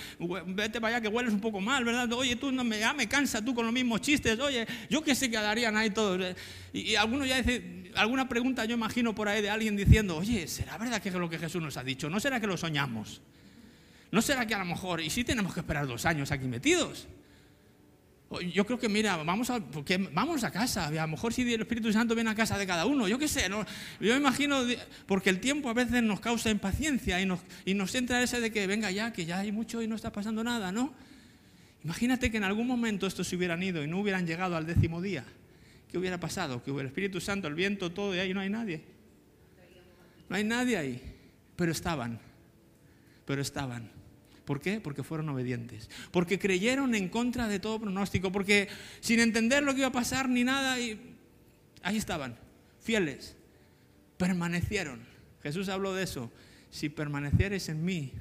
vete para allá que hueles un poco mal, ¿verdad? Oye, tú no me, ya me cansa tú con los mismos chistes, oye, yo qué sé que darían ahí todos. Y, y algunos ya dicen, alguna pregunta yo imagino por ahí de alguien diciendo, oye, ¿será verdad que es lo que Jesús nos ha dicho? ¿No será que lo soñamos? ¿No será que a lo mejor, y si tenemos que esperar dos años aquí metidos? Yo creo que, mira, vamos a, porque vamos a casa. A lo mejor si el Espíritu Santo viene a casa de cada uno, yo qué sé. ¿no? Yo imagino, porque el tiempo a veces nos causa impaciencia y nos, y nos entra ese de que venga ya, que ya hay mucho y no está pasando nada, ¿no? Imagínate que en algún momento estos se hubieran ido y no hubieran llegado al décimo día. ¿Qué hubiera pasado? Que hubiera el Espíritu Santo, el viento, todo, y ahí no hay nadie. No hay nadie ahí. Pero estaban. Pero estaban. ¿Por qué? Porque fueron obedientes. Porque creyeron en contra de todo pronóstico. Porque sin entender lo que iba a pasar ni nada, y ahí estaban, fieles. Permanecieron. Jesús habló de eso. Si permanecieres en mí,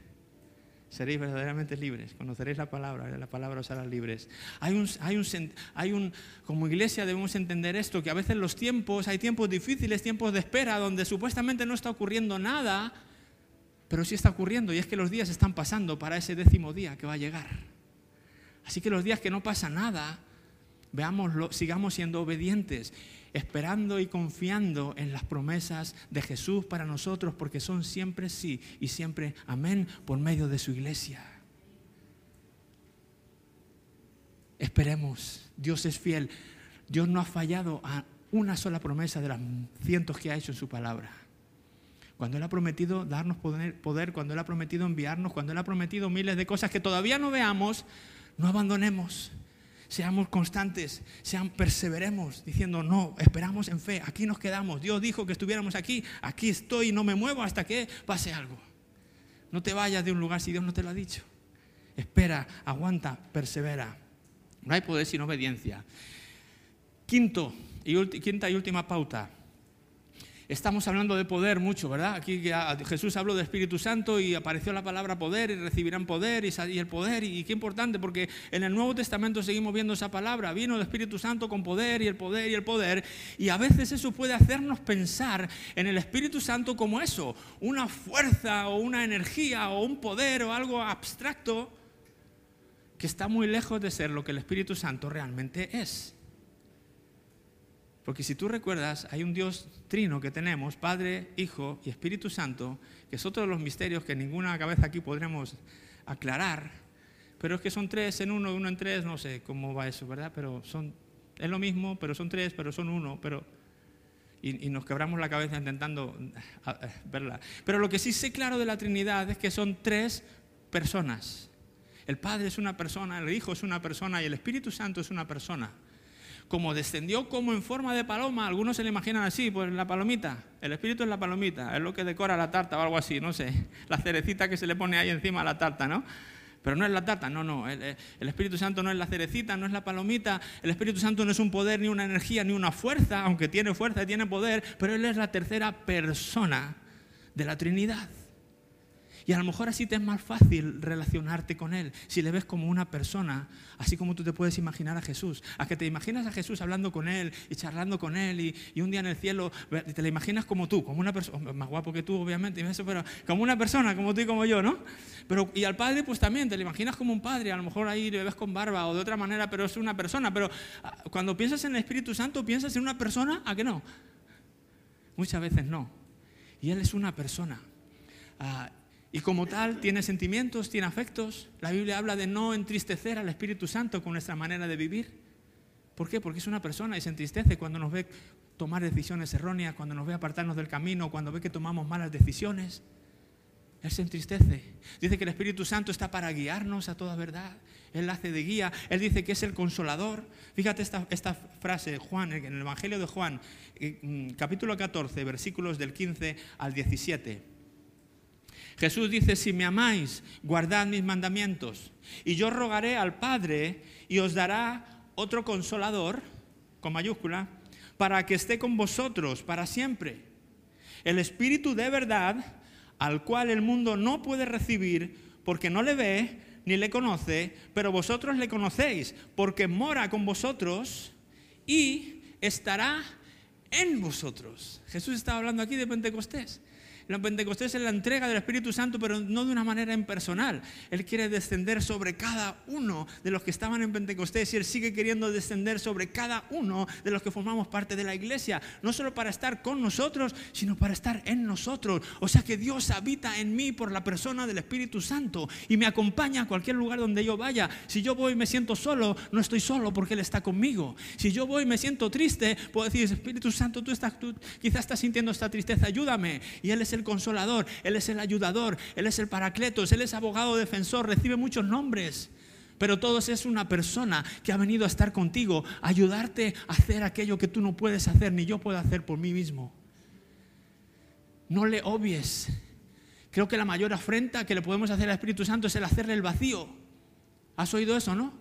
seréis verdaderamente libres, conoceréis la palabra, la palabra os hará libres. Hay un, hay un, hay un, como iglesia debemos entender esto, que a veces los tiempos, hay tiempos difíciles, tiempos de espera, donde supuestamente no está ocurriendo nada, pero sí está ocurriendo, y es que los días están pasando para ese décimo día que va a llegar. Así que los días que no pasa nada, veámoslo, sigamos siendo obedientes esperando y confiando en las promesas de Jesús para nosotros, porque son siempre sí y siempre amén por medio de su iglesia. Esperemos, Dios es fiel, Dios no ha fallado a una sola promesa de las cientos que ha hecho en su palabra. cuando Él ha prometido darnos poder, cuando Él ha prometido enviarnos, cuando Él ha prometido miles de cosas que todavía no veamos, no abandonemos. Seamos constantes, sean, perseveremos diciendo, no, esperamos en fe, aquí nos quedamos. Dios dijo que estuviéramos aquí, aquí estoy y no me muevo hasta que pase algo. No te vayas de un lugar si Dios no te lo ha dicho. Espera, aguanta, persevera. No hay poder sin obediencia. Quinto y quinta y última pauta. Estamos hablando de poder mucho, ¿verdad? Aquí Jesús habló de Espíritu Santo y apareció la palabra poder y recibirán poder y, el poder. Y, qué importante, porque en el Nuevo Testamento seguimos viendo esa palabra. Vino el Espíritu Santo con poder y el poder y el poder. Y a veces eso puede hacernos pensar en el Espíritu Santo como eso, una fuerza o una energía o un poder o algo abstracto que está muy lejos de ser lo que el Espíritu Santo realmente es. Porque si tú recuerdas, hay un Dios trino que tenemos, Padre, Hijo y Espíritu Santo, que es otro de los misterios que ninguna cabeza aquí podremos aclarar, pero es que son tres en uno, uno en tres, no sé cómo va eso, ¿verdad? Pero son, es lo mismo, pero son tres, pero son uno, pero... Y, y nos quebramos la cabeza intentando verla. Pero lo que sí sé claro de la Trinidad es que son tres personas. El Padre es una persona, el Hijo es una persona y el Espíritu Santo es una persona como descendió como en forma de paloma, algunos se le imaginan así, pues la palomita, el espíritu es la palomita, es lo que decora la tarta o algo así, no sé, la cerecita que se le pone ahí encima a la tarta, ¿no? Pero no es la tarta, no, no, el, el, Espíritu Santo no es la cerecita, no es la palomita, el Espíritu Santo no es un poder, ni una energía, ni una fuerza, aunque tiene fuerza y tiene poder, pero Él es la tercera persona de la Trinidad. Y a lo mejor así te es más fácil relacionarte con Él, si le ves como una persona, así como tú te puedes imaginar a Jesús. A que te imaginas a Jesús hablando con Él y charlando con Él y, un día en el cielo te la imaginas como tú, como una persona, más guapo que tú obviamente, pero como una persona, como tú y como yo, ¿no? Pero, y al Padre pues también, te lo imaginas como un Padre, a lo mejor ahí le ves con barba o de otra manera, pero es una persona. Pero ah, cuando piensas en el Espíritu Santo, ¿piensas en una persona? ¿A qué no? Muchas veces no. Y Él es una persona. Ah, y como tal, tiene sentimientos, tiene afectos. La Biblia habla de no entristecer al Espíritu Santo con nuestra manera de vivir. ¿Por qué? Porque es una persona y se entristece cuando nos ve tomar decisiones erróneas, cuando nos ve apartarnos del camino, cuando ve que tomamos malas decisiones. Él se entristece. Dice que el Espíritu Santo está para guiarnos a toda verdad. Él hace de guía. Él dice que es el consolador. Fíjate esta, esta frase, Juan, en el Evangelio de Juan, eh, mm, capítulo 14, versículos del 15 al 17. Jesús dice, si me amáis, guardad mis mandamientos. Y yo rogaré al Padre y os dará otro consolador, con mayúscula, para que esté con vosotros para siempre. El Espíritu de verdad, al cual el mundo no puede recibir porque no le ve ni le conoce, pero vosotros le conocéis porque mora con vosotros y estará en vosotros. Jesús está hablando aquí de Pentecostés. La Pentecostés es la entrega del Espíritu Santo, pero no de una manera impersonal. Él quiere descender sobre cada uno de los que estaban en Pentecostés y Él sigue queriendo descender sobre cada uno de los que formamos parte de la iglesia. No solo para estar con nosotros, sino para estar en nosotros. O sea que Dios habita en mí por la persona del Espíritu Santo y me acompaña a cualquier lugar donde yo vaya. Si yo voy y me siento solo, no estoy solo porque Él está conmigo. Si yo voy y me siento triste, puedo decir, Espíritu Santo, tú, estás, tú quizás estás sintiendo esta tristeza, ayúdame. Y Él es el el consolador, Él es el ayudador, Él es el paracletos, Él es abogado defensor, recibe muchos nombres. Pero todos es una persona que ha venido a estar contigo, ayudarte a hacer aquello que tú no puedes hacer, ni yo puedo hacer por mí mismo. No le obvies. Creo que la mayor afrenta que le podemos hacer al Espíritu Santo es el hacerle el vacío. ¿Has oído eso, no?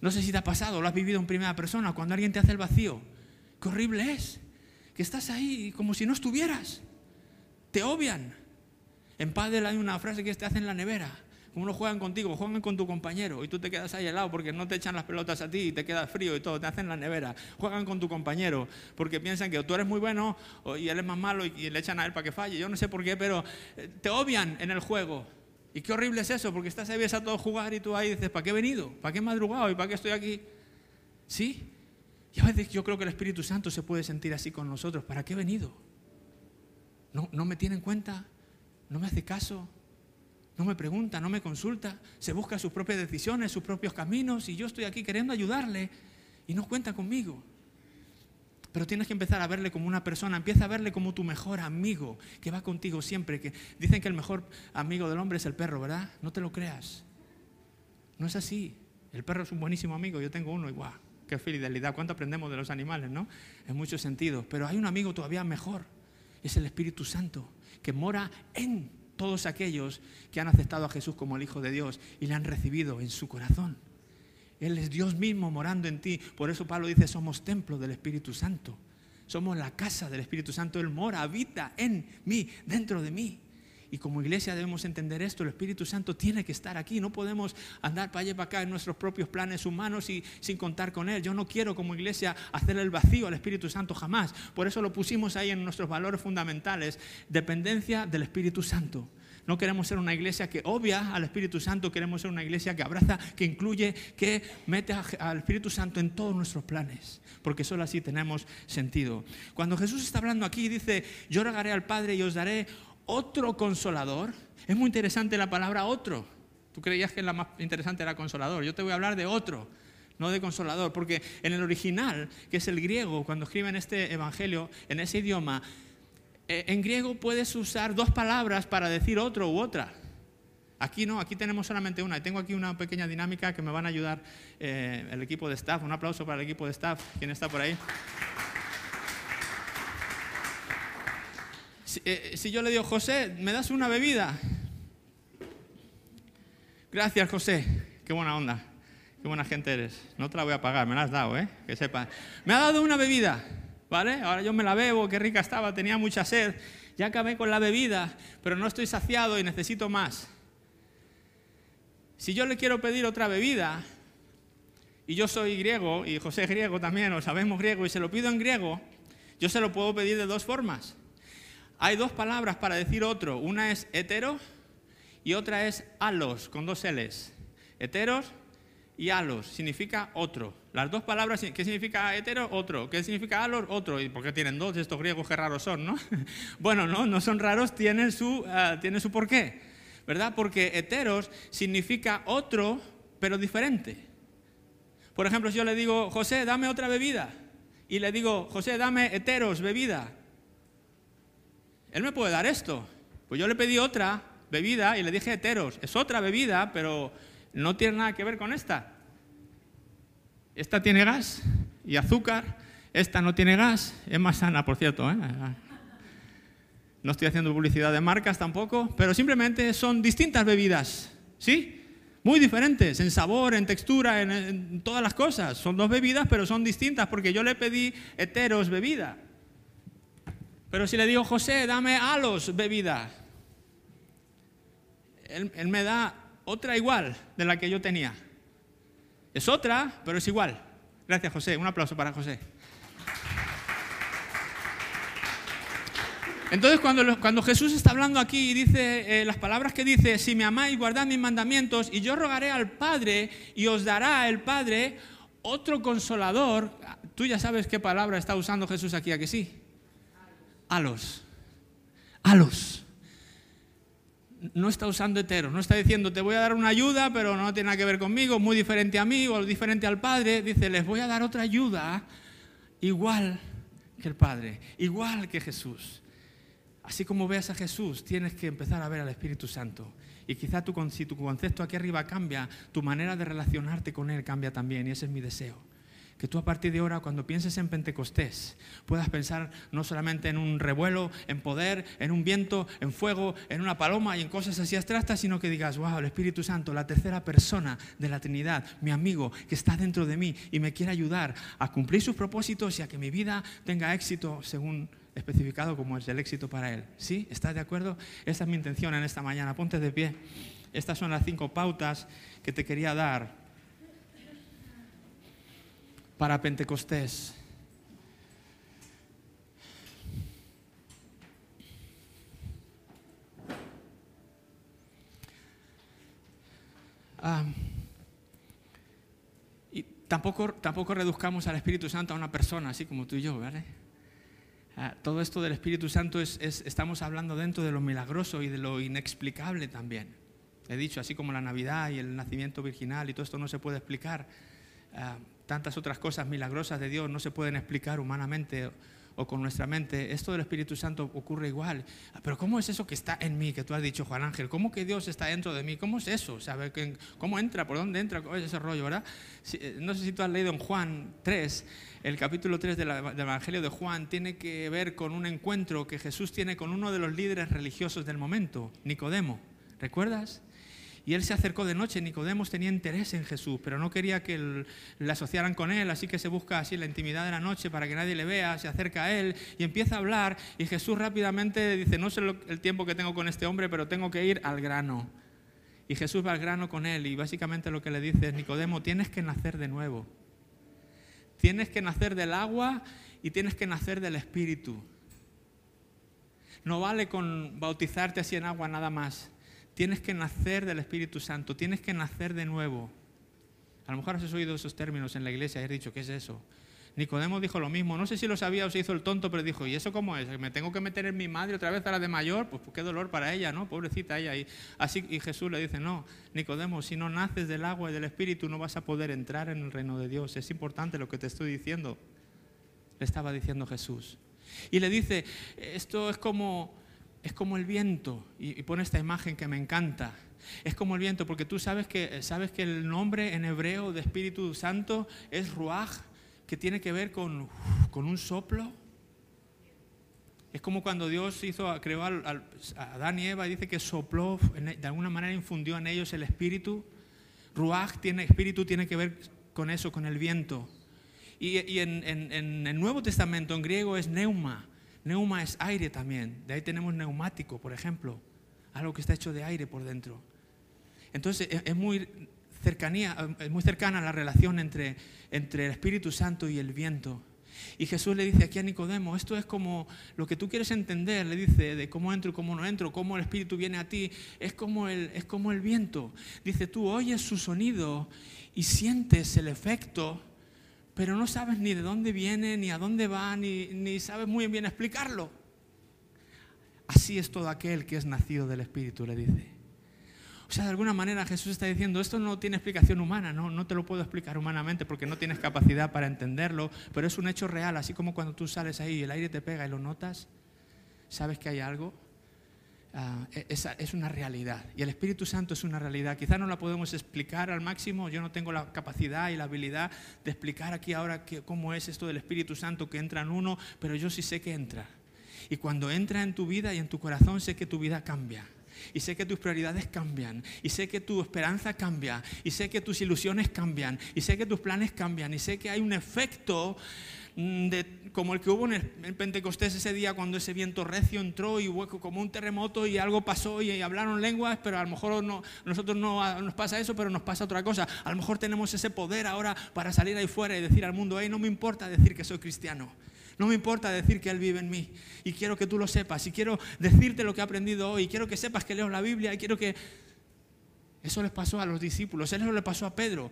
No sé si te ha pasado, lo has vivido en primera persona, cuando alguien te hace el vacío. Qué horrible es. Que estás ahí como si no estuvieras te obvian. En Padel hay una frase que te hacen en la nevera. Como no juegan contigo, juegan con tu compañero y tú te quedas ahí al lado porque no te echan las pelotas a ti y te queda frío y todo, te hacen la nevera. Juegan con tu compañero porque piensan que tú eres muy bueno y él es más malo y, le echan a él para que falle. Yo no sé por qué, pero eh, te obvian en el juego. Y qué horrible es eso, porque estás ahí, ves a todos jugar y tú ahí dices, ¿para qué he venido? ¿Para qué he madrugado? ¿Y para qué estoy aquí? ¿Sí? Y a veces yo creo que el Espíritu Santo se puede sentir así con nosotros. ¿Para qué he venido? No, me tiene en cuenta, no me hace caso, no me pregunta, no me consulta, se busca sus propias decisiones, sus propios caminos y yo estoy aquí queriendo ayudarle y no cuenta conmigo. pero tienes que empezar a verle como una persona, empieza a verle como tu mejor amigo, que va contigo siempre, que dicen que el mejor amigo del hombre es el perro, ¿verdad? No te lo creas. No es así. El perro es un buenísimo amigo, yo tengo uno y guau, qué fidelidad, cuánto aprendemos de los animales, ¿no? En muchos sentidos, pero hay un amigo todavía mejor, es el Espíritu Santo, que mora en todos aquellos que han aceptado a Jesús como el Hijo de Dios y le han recibido en su corazón. Él es Dios mismo morando en ti. Por eso Pablo dice, somos templo del Espíritu Santo. Somos la casa del Espíritu Santo. Él mora, habita en mí, dentro de mí. Y como iglesia debemos entender esto, el Espíritu Santo tiene que estar aquí, no podemos andar para allá y para acá en nuestros propios planes humanos y sin contar con Él. Yo no quiero como iglesia hacer el vacío al Espíritu Santo jamás. Por eso lo pusimos ahí en nuestros valores fundamentales, dependencia del Espíritu Santo. No queremos ser una iglesia que obvia al Espíritu Santo, queremos ser una iglesia que abraza, que incluye, que mete al Espíritu Santo en todos nuestros planes, porque solo así tenemos sentido. Cuando Jesús está hablando aquí, dice, yo rogaré al Padre y os daré otro consolador. Es muy interesante la palabra otro. Tú creías que la más interesante era consolador. Yo te voy a hablar de otro, no de consolador, porque en el original, que es el griego, cuando escriben este evangelio en ese idioma, eh, en griego puedes usar dos palabras para decir otro u otra. Aquí no, aquí tenemos solamente una. Tengo aquí una pequeña dinámica que me van a ayudar eh, el equipo de staff. Un aplauso para el equipo de staff. ¿Quién está por ahí? Si, eh, si yo le digo, José, ¿me das una bebida? Gracias, José. Qué buena onda. Qué buena gente eres. No te la voy a pagar, me la has dado, ¿eh? Que sepa. Me ha dado una bebida. ¿vale? Ahora yo me la bebo, qué rica estaba, tenía mucha sed, ya acabé con la bebida, pero no estoy saciado y necesito más. Si yo le quiero pedir otra bebida, y yo soy griego, y José es griego también, o sabemos griego, y se lo pido en griego, yo se lo puedo pedir de dos formas. Hay dos palabras para decir otro, una es hetero y otra es alos, con dos L's. Heteros y alos significa otro. Las dos palabras, ¿qué significa hetero? Otro. ¿Qué significa alos? Otro. ¿Y por qué tienen dos? Estos griegos qué raros son, ¿no? bueno, no, no son raros, tienen su, uh, tienen su porqué, ¿verdad? Porque heteros significa otro, pero diferente. Por ejemplo, si yo le digo, José, dame otra bebida, y le digo, José, dame heteros, bebida, él me puede dar esto. Pues yo le pedí otra bebida y le dije heteros. Es otra bebida, pero no tiene nada que ver con esta. Esta tiene gas y azúcar, esta no tiene gas, es más sana, por cierto. ¿eh? No estoy haciendo publicidad de marcas tampoco, pero simplemente son distintas bebidas, ¿sí? Muy diferentes en sabor, en textura, en, en todas las cosas. Son dos bebidas, pero son distintas porque yo le pedí heteros bebida. Pero si le digo, José, dame halos bebida, él, me da otra igual de la que yo tenía. Es otra, pero es igual. Gracias, José. Un aplauso para José. Entonces, cuando, cuando, Jesús está hablando aquí y dice eh, las palabras que dice, si me amáis, guardad mis mandamientos, y yo rogaré al Padre y os dará el Padre otro consolador, tú ya sabes qué palabra está usando Jesús aquí, ¿a que sí? Alos. Alos no está usando hetero, no está diciendo te voy a dar una ayuda, pero no tiene nada que ver conmigo, muy diferente a mí o diferente al Padre. Dice, les voy a dar otra ayuda igual que el Padre, igual que Jesús. Así como veas a Jesús, tienes que empezar a ver al Espíritu Santo. Y quizá tu, si tu concepto aquí arriba cambia, tu manera de relacionarte con Él cambia también, y ese es mi deseo que tú a partir de ahora, cuando pienses en Pentecostés, puedas pensar no solamente en un revuelo, en poder, en un viento, en fuego, en una paloma y en cosas así abstractas, sino que digas, wow, el Espíritu Santo, la tercera persona de la Trinidad, mi amigo que está dentro de mí y me quiere ayudar a cumplir sus propósitos y a que mi vida tenga éxito según especificado como es el éxito para Él. ¿Sí? ¿Estás de acuerdo? Esa es mi intención en esta mañana. Ponte de pie. Estas son las cinco pautas que te quería dar para Pentecostés. Ah, y tampoco, tampoco reduzcamos al Espíritu Santo a una persona, así como tú y yo, ¿vale? Ah, todo esto del Espíritu Santo es, estamos hablando dentro de lo milagroso y de lo inexplicable también. He dicho, así como la Navidad y el nacimiento virginal y todo esto no se puede explicar. Ah, tantas otras cosas milagrosas de Dios no se pueden explicar humanamente o con nuestra mente, esto del Espíritu Santo ocurre igual. Ah, pero ¿cómo es eso que está en mí, que tú has dicho, Juan Ángel? ¿Cómo que Dios está dentro de mí? ¿Cómo es eso? ¿Sabe? ¿Cómo entra? ¿Por dónde entra? ¿Cómo es ese rollo, verdad? Eh, no sé si tú has leído en Juan 3, el capítulo 3 del Evangelio de Juan, tiene que ver con un encuentro que Jesús tiene con uno de los líderes religiosos del momento, Nicodemo. ¿Recuerdas? Y él se acercó de noche. Nicodemos tenía interés en Jesús, pero no quería que le asociaran con él, así que se busca así la intimidad de la noche para que nadie le vea, se acerca a él y empieza a hablar. Y Jesús rápidamente dice, no sé el tiempo que tengo con este hombre, pero tengo que ir al grano. Y Jesús va al grano con él y básicamente lo que le dice es, Nicodemo, tienes que nacer de nuevo. Tienes que nacer del agua y tienes que nacer del Espíritu. No vale con bautizarte así en agua nada más. Tienes que nacer del Espíritu Santo, tienes que nacer de nuevo. A lo mejor has oído esos términos en la iglesia y has dicho, ¿qué es eso? Nicodemo dijo lo mismo, no sé si lo sabía o se hizo el tonto, pero dijo, ¿y eso cómo es? ¿Me tengo que meter en mi madre otra vez a la de mayor? Pues, pues qué dolor para ella, ¿no? Pobrecita ella. Y, así, y Jesús le dice, no, Nicodemo, si no naces del agua y del Espíritu no vas a poder entrar en el reino de Dios. Es importante lo que te estoy diciendo. Le estaba diciendo Jesús. Y le dice, esto es como es como el viento, y, pone esta imagen que me encanta. Es como el viento, porque tú sabes que, sabes que el nombre en hebreo de Espíritu Santo es Ruach, que tiene que ver con, con un soplo. Es como cuando Dios hizo, creó a Adán y Eva y dice que sopló, de alguna manera infundió en ellos el espíritu. Ruach tiene, espíritu tiene que ver con eso, con el viento. Y, en, en, el Nuevo Testamento, en griego, es neuma, Neuma es aire también. De ahí tenemos neumático, por ejemplo. Algo que está hecho de aire por dentro. Entonces es muy, cercanía, es muy cercana la relación entre, entre el Espíritu Santo y el viento. Y Jesús le dice aquí a Nicodemo, esto es como lo que tú quieres entender, le dice, de cómo entro y cómo no entro, cómo el Espíritu viene a ti, es como el, es como el viento. Dice, tú oyes su sonido y sientes el efecto, pero no sabes ni de dónde viene, ni a dónde va, ni, ni sabes muy bien explicarlo. Así es todo aquel que es nacido del Espíritu, le dice. O sea, de alguna manera Jesús está diciendo, esto no tiene explicación humana, no, no te lo puedo explicar humanamente porque no tienes capacidad para entenderlo, pero es un hecho real, así como cuando tú sales ahí y el aire te pega y lo notas, sabes que hay algo, E, es, una realidad. Y el Espíritu Santo es una realidad. Quizá no la podemos explicar al máximo. Yo no tengo la capacidad y la habilidad de explicar aquí ahora cómo es esto del Espíritu Santo que entra en uno, pero yo sí sé que entra. Y cuando entra en tu vida y en tu corazón, sé que tu vida cambia. Y sé que tus prioridades cambian. Y sé que tu esperanza cambia. Y sé que tus ilusiones cambian. Y sé que tus planes cambian. Y sé que hay un efecto Mm, como el que hubo en el Pentecostés ese día cuando ese viento recio entró y hubo como un terremoto y algo pasó y, hablaron lenguas, pero a lo mejor no, nosotros no nos pasa eso, pero nos pasa otra cosa. A lo mejor tenemos ese poder ahora para salir ahí fuera y decir al mundo, hey, no me importa decir que soy cristiano. No me importa decir que Él vive en mí. Y quiero que tú lo sepas. Y quiero decirte lo que he aprendido hoy. Y quiero que sepas que leo la Biblia. Y quiero que... Eso les pasó a los discípulos. Eso le pasó a Pedro.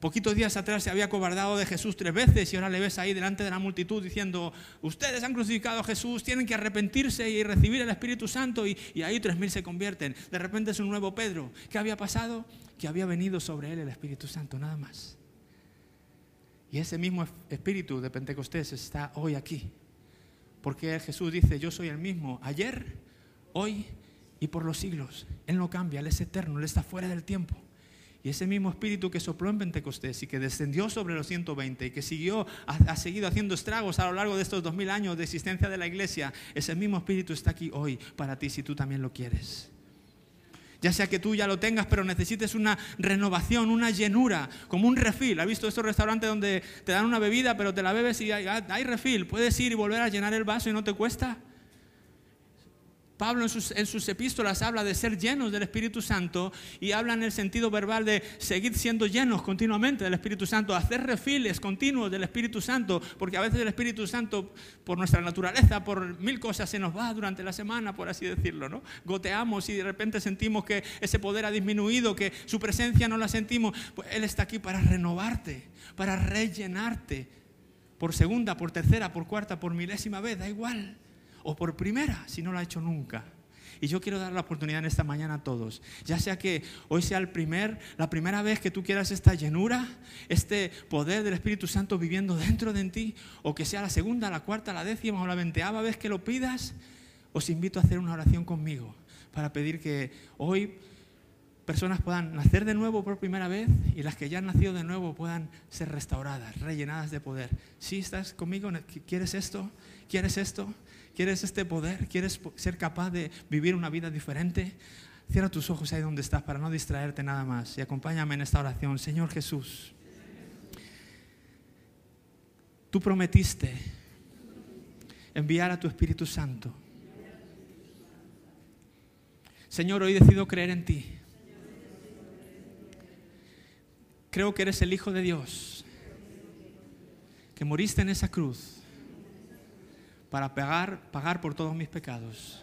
Poquitos días atrás se había cobardado de Jesús tres veces y ahora le ves ahí delante de la multitud diciendo, ustedes han crucificado a Jesús, tienen que arrepentirse y recibir el Espíritu Santo y, y ahí tres mil se convierten. De repente es un nuevo Pedro. ¿Qué había pasado? Que había venido sobre él el Espíritu Santo, nada más. Y ese mismo Espíritu de Pentecostés está hoy aquí. Porque Jesús dice, yo soy el mismo ayer, hoy y por los siglos. Él no cambia, Él es eterno, Él está fuera del tiempo. Y ese mismo espíritu que sopló en Pentecostés y que descendió sobre los 120 y que siguió, ha, seguido haciendo estragos a lo largo de estos 2000 años de existencia de la iglesia, ese mismo espíritu está aquí hoy para ti si tú también lo quieres. Ya sea que tú ya lo tengas, pero necesites una renovación, una llenura, como un refil. ¿Has visto estos restaurantes donde te dan una bebida, pero te la bebes y hay, hay refil? Puedes ir y volver a llenar el vaso y no te cuesta. Pablo en sus, epístolas habla de ser llenos del Espíritu Santo y habla en el sentido verbal de seguir siendo llenos continuamente del Espíritu Santo, hacer refiles continuos del Espíritu Santo, porque a veces el Espíritu Santo, por nuestra naturaleza, por mil cosas, se nos va durante la semana, por así decirlo, ¿no? Goteamos y de repente sentimos que ese poder ha disminuido, que su presencia no la sentimos. Pues Él está aquí para renovarte, para rellenarte, por segunda, por tercera, por cuarta, por milésima vez, da igual o por primera si no lo ha hecho nunca. Y yo quiero dar la oportunidad en esta mañana a todos, ya sea que hoy sea el primer, la primera vez que tú quieras esta llenura, este poder del Espíritu Santo viviendo dentro de ti, o que sea la segunda, la cuarta, la décima o la veinteava vez que lo pidas, os invito a hacer una oración conmigo para pedir que hoy personas puedan nacer de nuevo por primera vez y las que ya han nacido de nuevo puedan ser restauradas, rellenadas de poder. Si estás conmigo, ¿quieres esto? ¿Quieres esto? ¿Quieres este poder? ¿Quieres ser capaz de vivir una vida diferente? Cierra tus ojos ahí donde estás para no distraerte nada más y acompáñame en esta oración. Señor Jesús, tú prometiste enviar a tu Espíritu Santo. Señor, hoy decido creer en ti. Creo que eres el Hijo de Dios, que moriste en esa cruz para pagar, pagar por todos mis pecados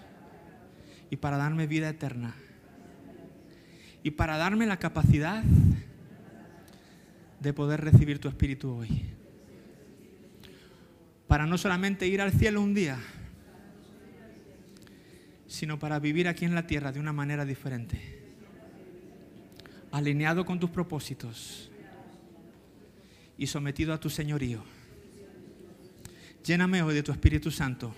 y para darme vida eterna y para darme la capacidad de poder recibir tu espíritu hoy. Para no solamente ir al cielo un día, sino para vivir aquí en la tierra de una manera diferente, alineado con tus propósitos y sometido a tu señorío. Lléname hoy de tu Espíritu Santo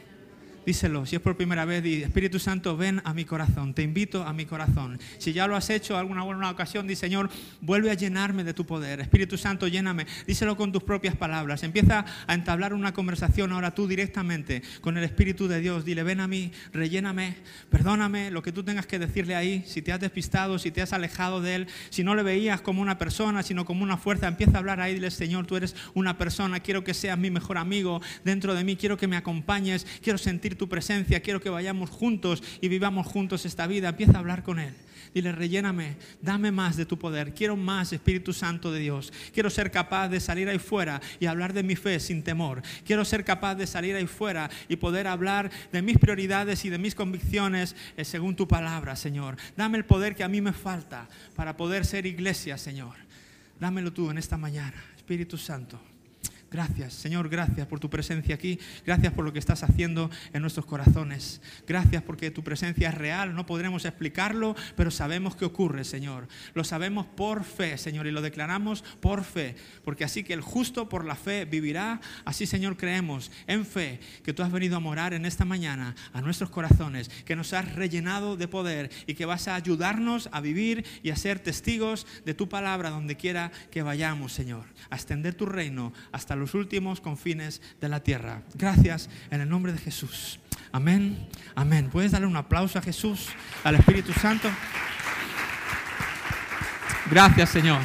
díselo. Si es por primera vez, di, Espíritu Santo, ven a mi corazón, te invito a mi corazón. Si ya lo has hecho alguna buena ocasión, di, Señor, vuelve a llenarme de tu poder. Espíritu Santo, lléname. Díselo con tus propias palabras. Empieza a entablar una conversación ahora tú directamente con el Espíritu de Dios. Dile, ven a mí, relléname, perdóname lo que tú tengas que decirle ahí. Si te has despistado, si te has alejado de Él, si no le veías como una persona, sino como una fuerza, empieza a hablar ahí. Dile, Señor, tú eres una persona, quiero que seas mi mejor amigo dentro de mí, quiero que me acompañes, quiero sentir tu presencia, quiero que vayamos juntos y vivamos juntos esta vida. Empieza a hablar con Él. Dile, relléname, dame más de tu poder. Quiero más, Espíritu Santo de Dios. Quiero ser capaz de salir ahí fuera y hablar de mi fe sin temor. Quiero ser capaz de salir ahí fuera y poder hablar de mis prioridades y de mis convicciones eh, según tu palabra, Señor. Dame el poder que a mí me falta para poder ser iglesia, Señor. Dámelo tú en esta mañana, Espíritu Santo. Gracias, Señor, gracias por tu presencia aquí. Gracias por lo que estás haciendo en nuestros corazones. Gracias porque tu presencia es real. No podremos explicarlo, pero sabemos que ocurre, Señor. Lo sabemos por fe, Señor, y lo declaramos por fe. Porque así que el justo por la fe vivirá. Así, Señor, creemos en fe que tú has venido a morar en esta mañana a nuestros corazones, que nos has rellenado de poder y que vas a ayudarnos a vivir y a ser testigos de tu palabra donde quiera que vayamos, Señor. A extender tu reino hasta los últimos confines de la tierra. Gracias en el nombre de Jesús. Amén, amén. ¿Puedes darle un aplauso a Jesús, al Espíritu Santo? Gracias, Señor.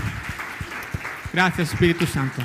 Gracias, Espíritu Santo.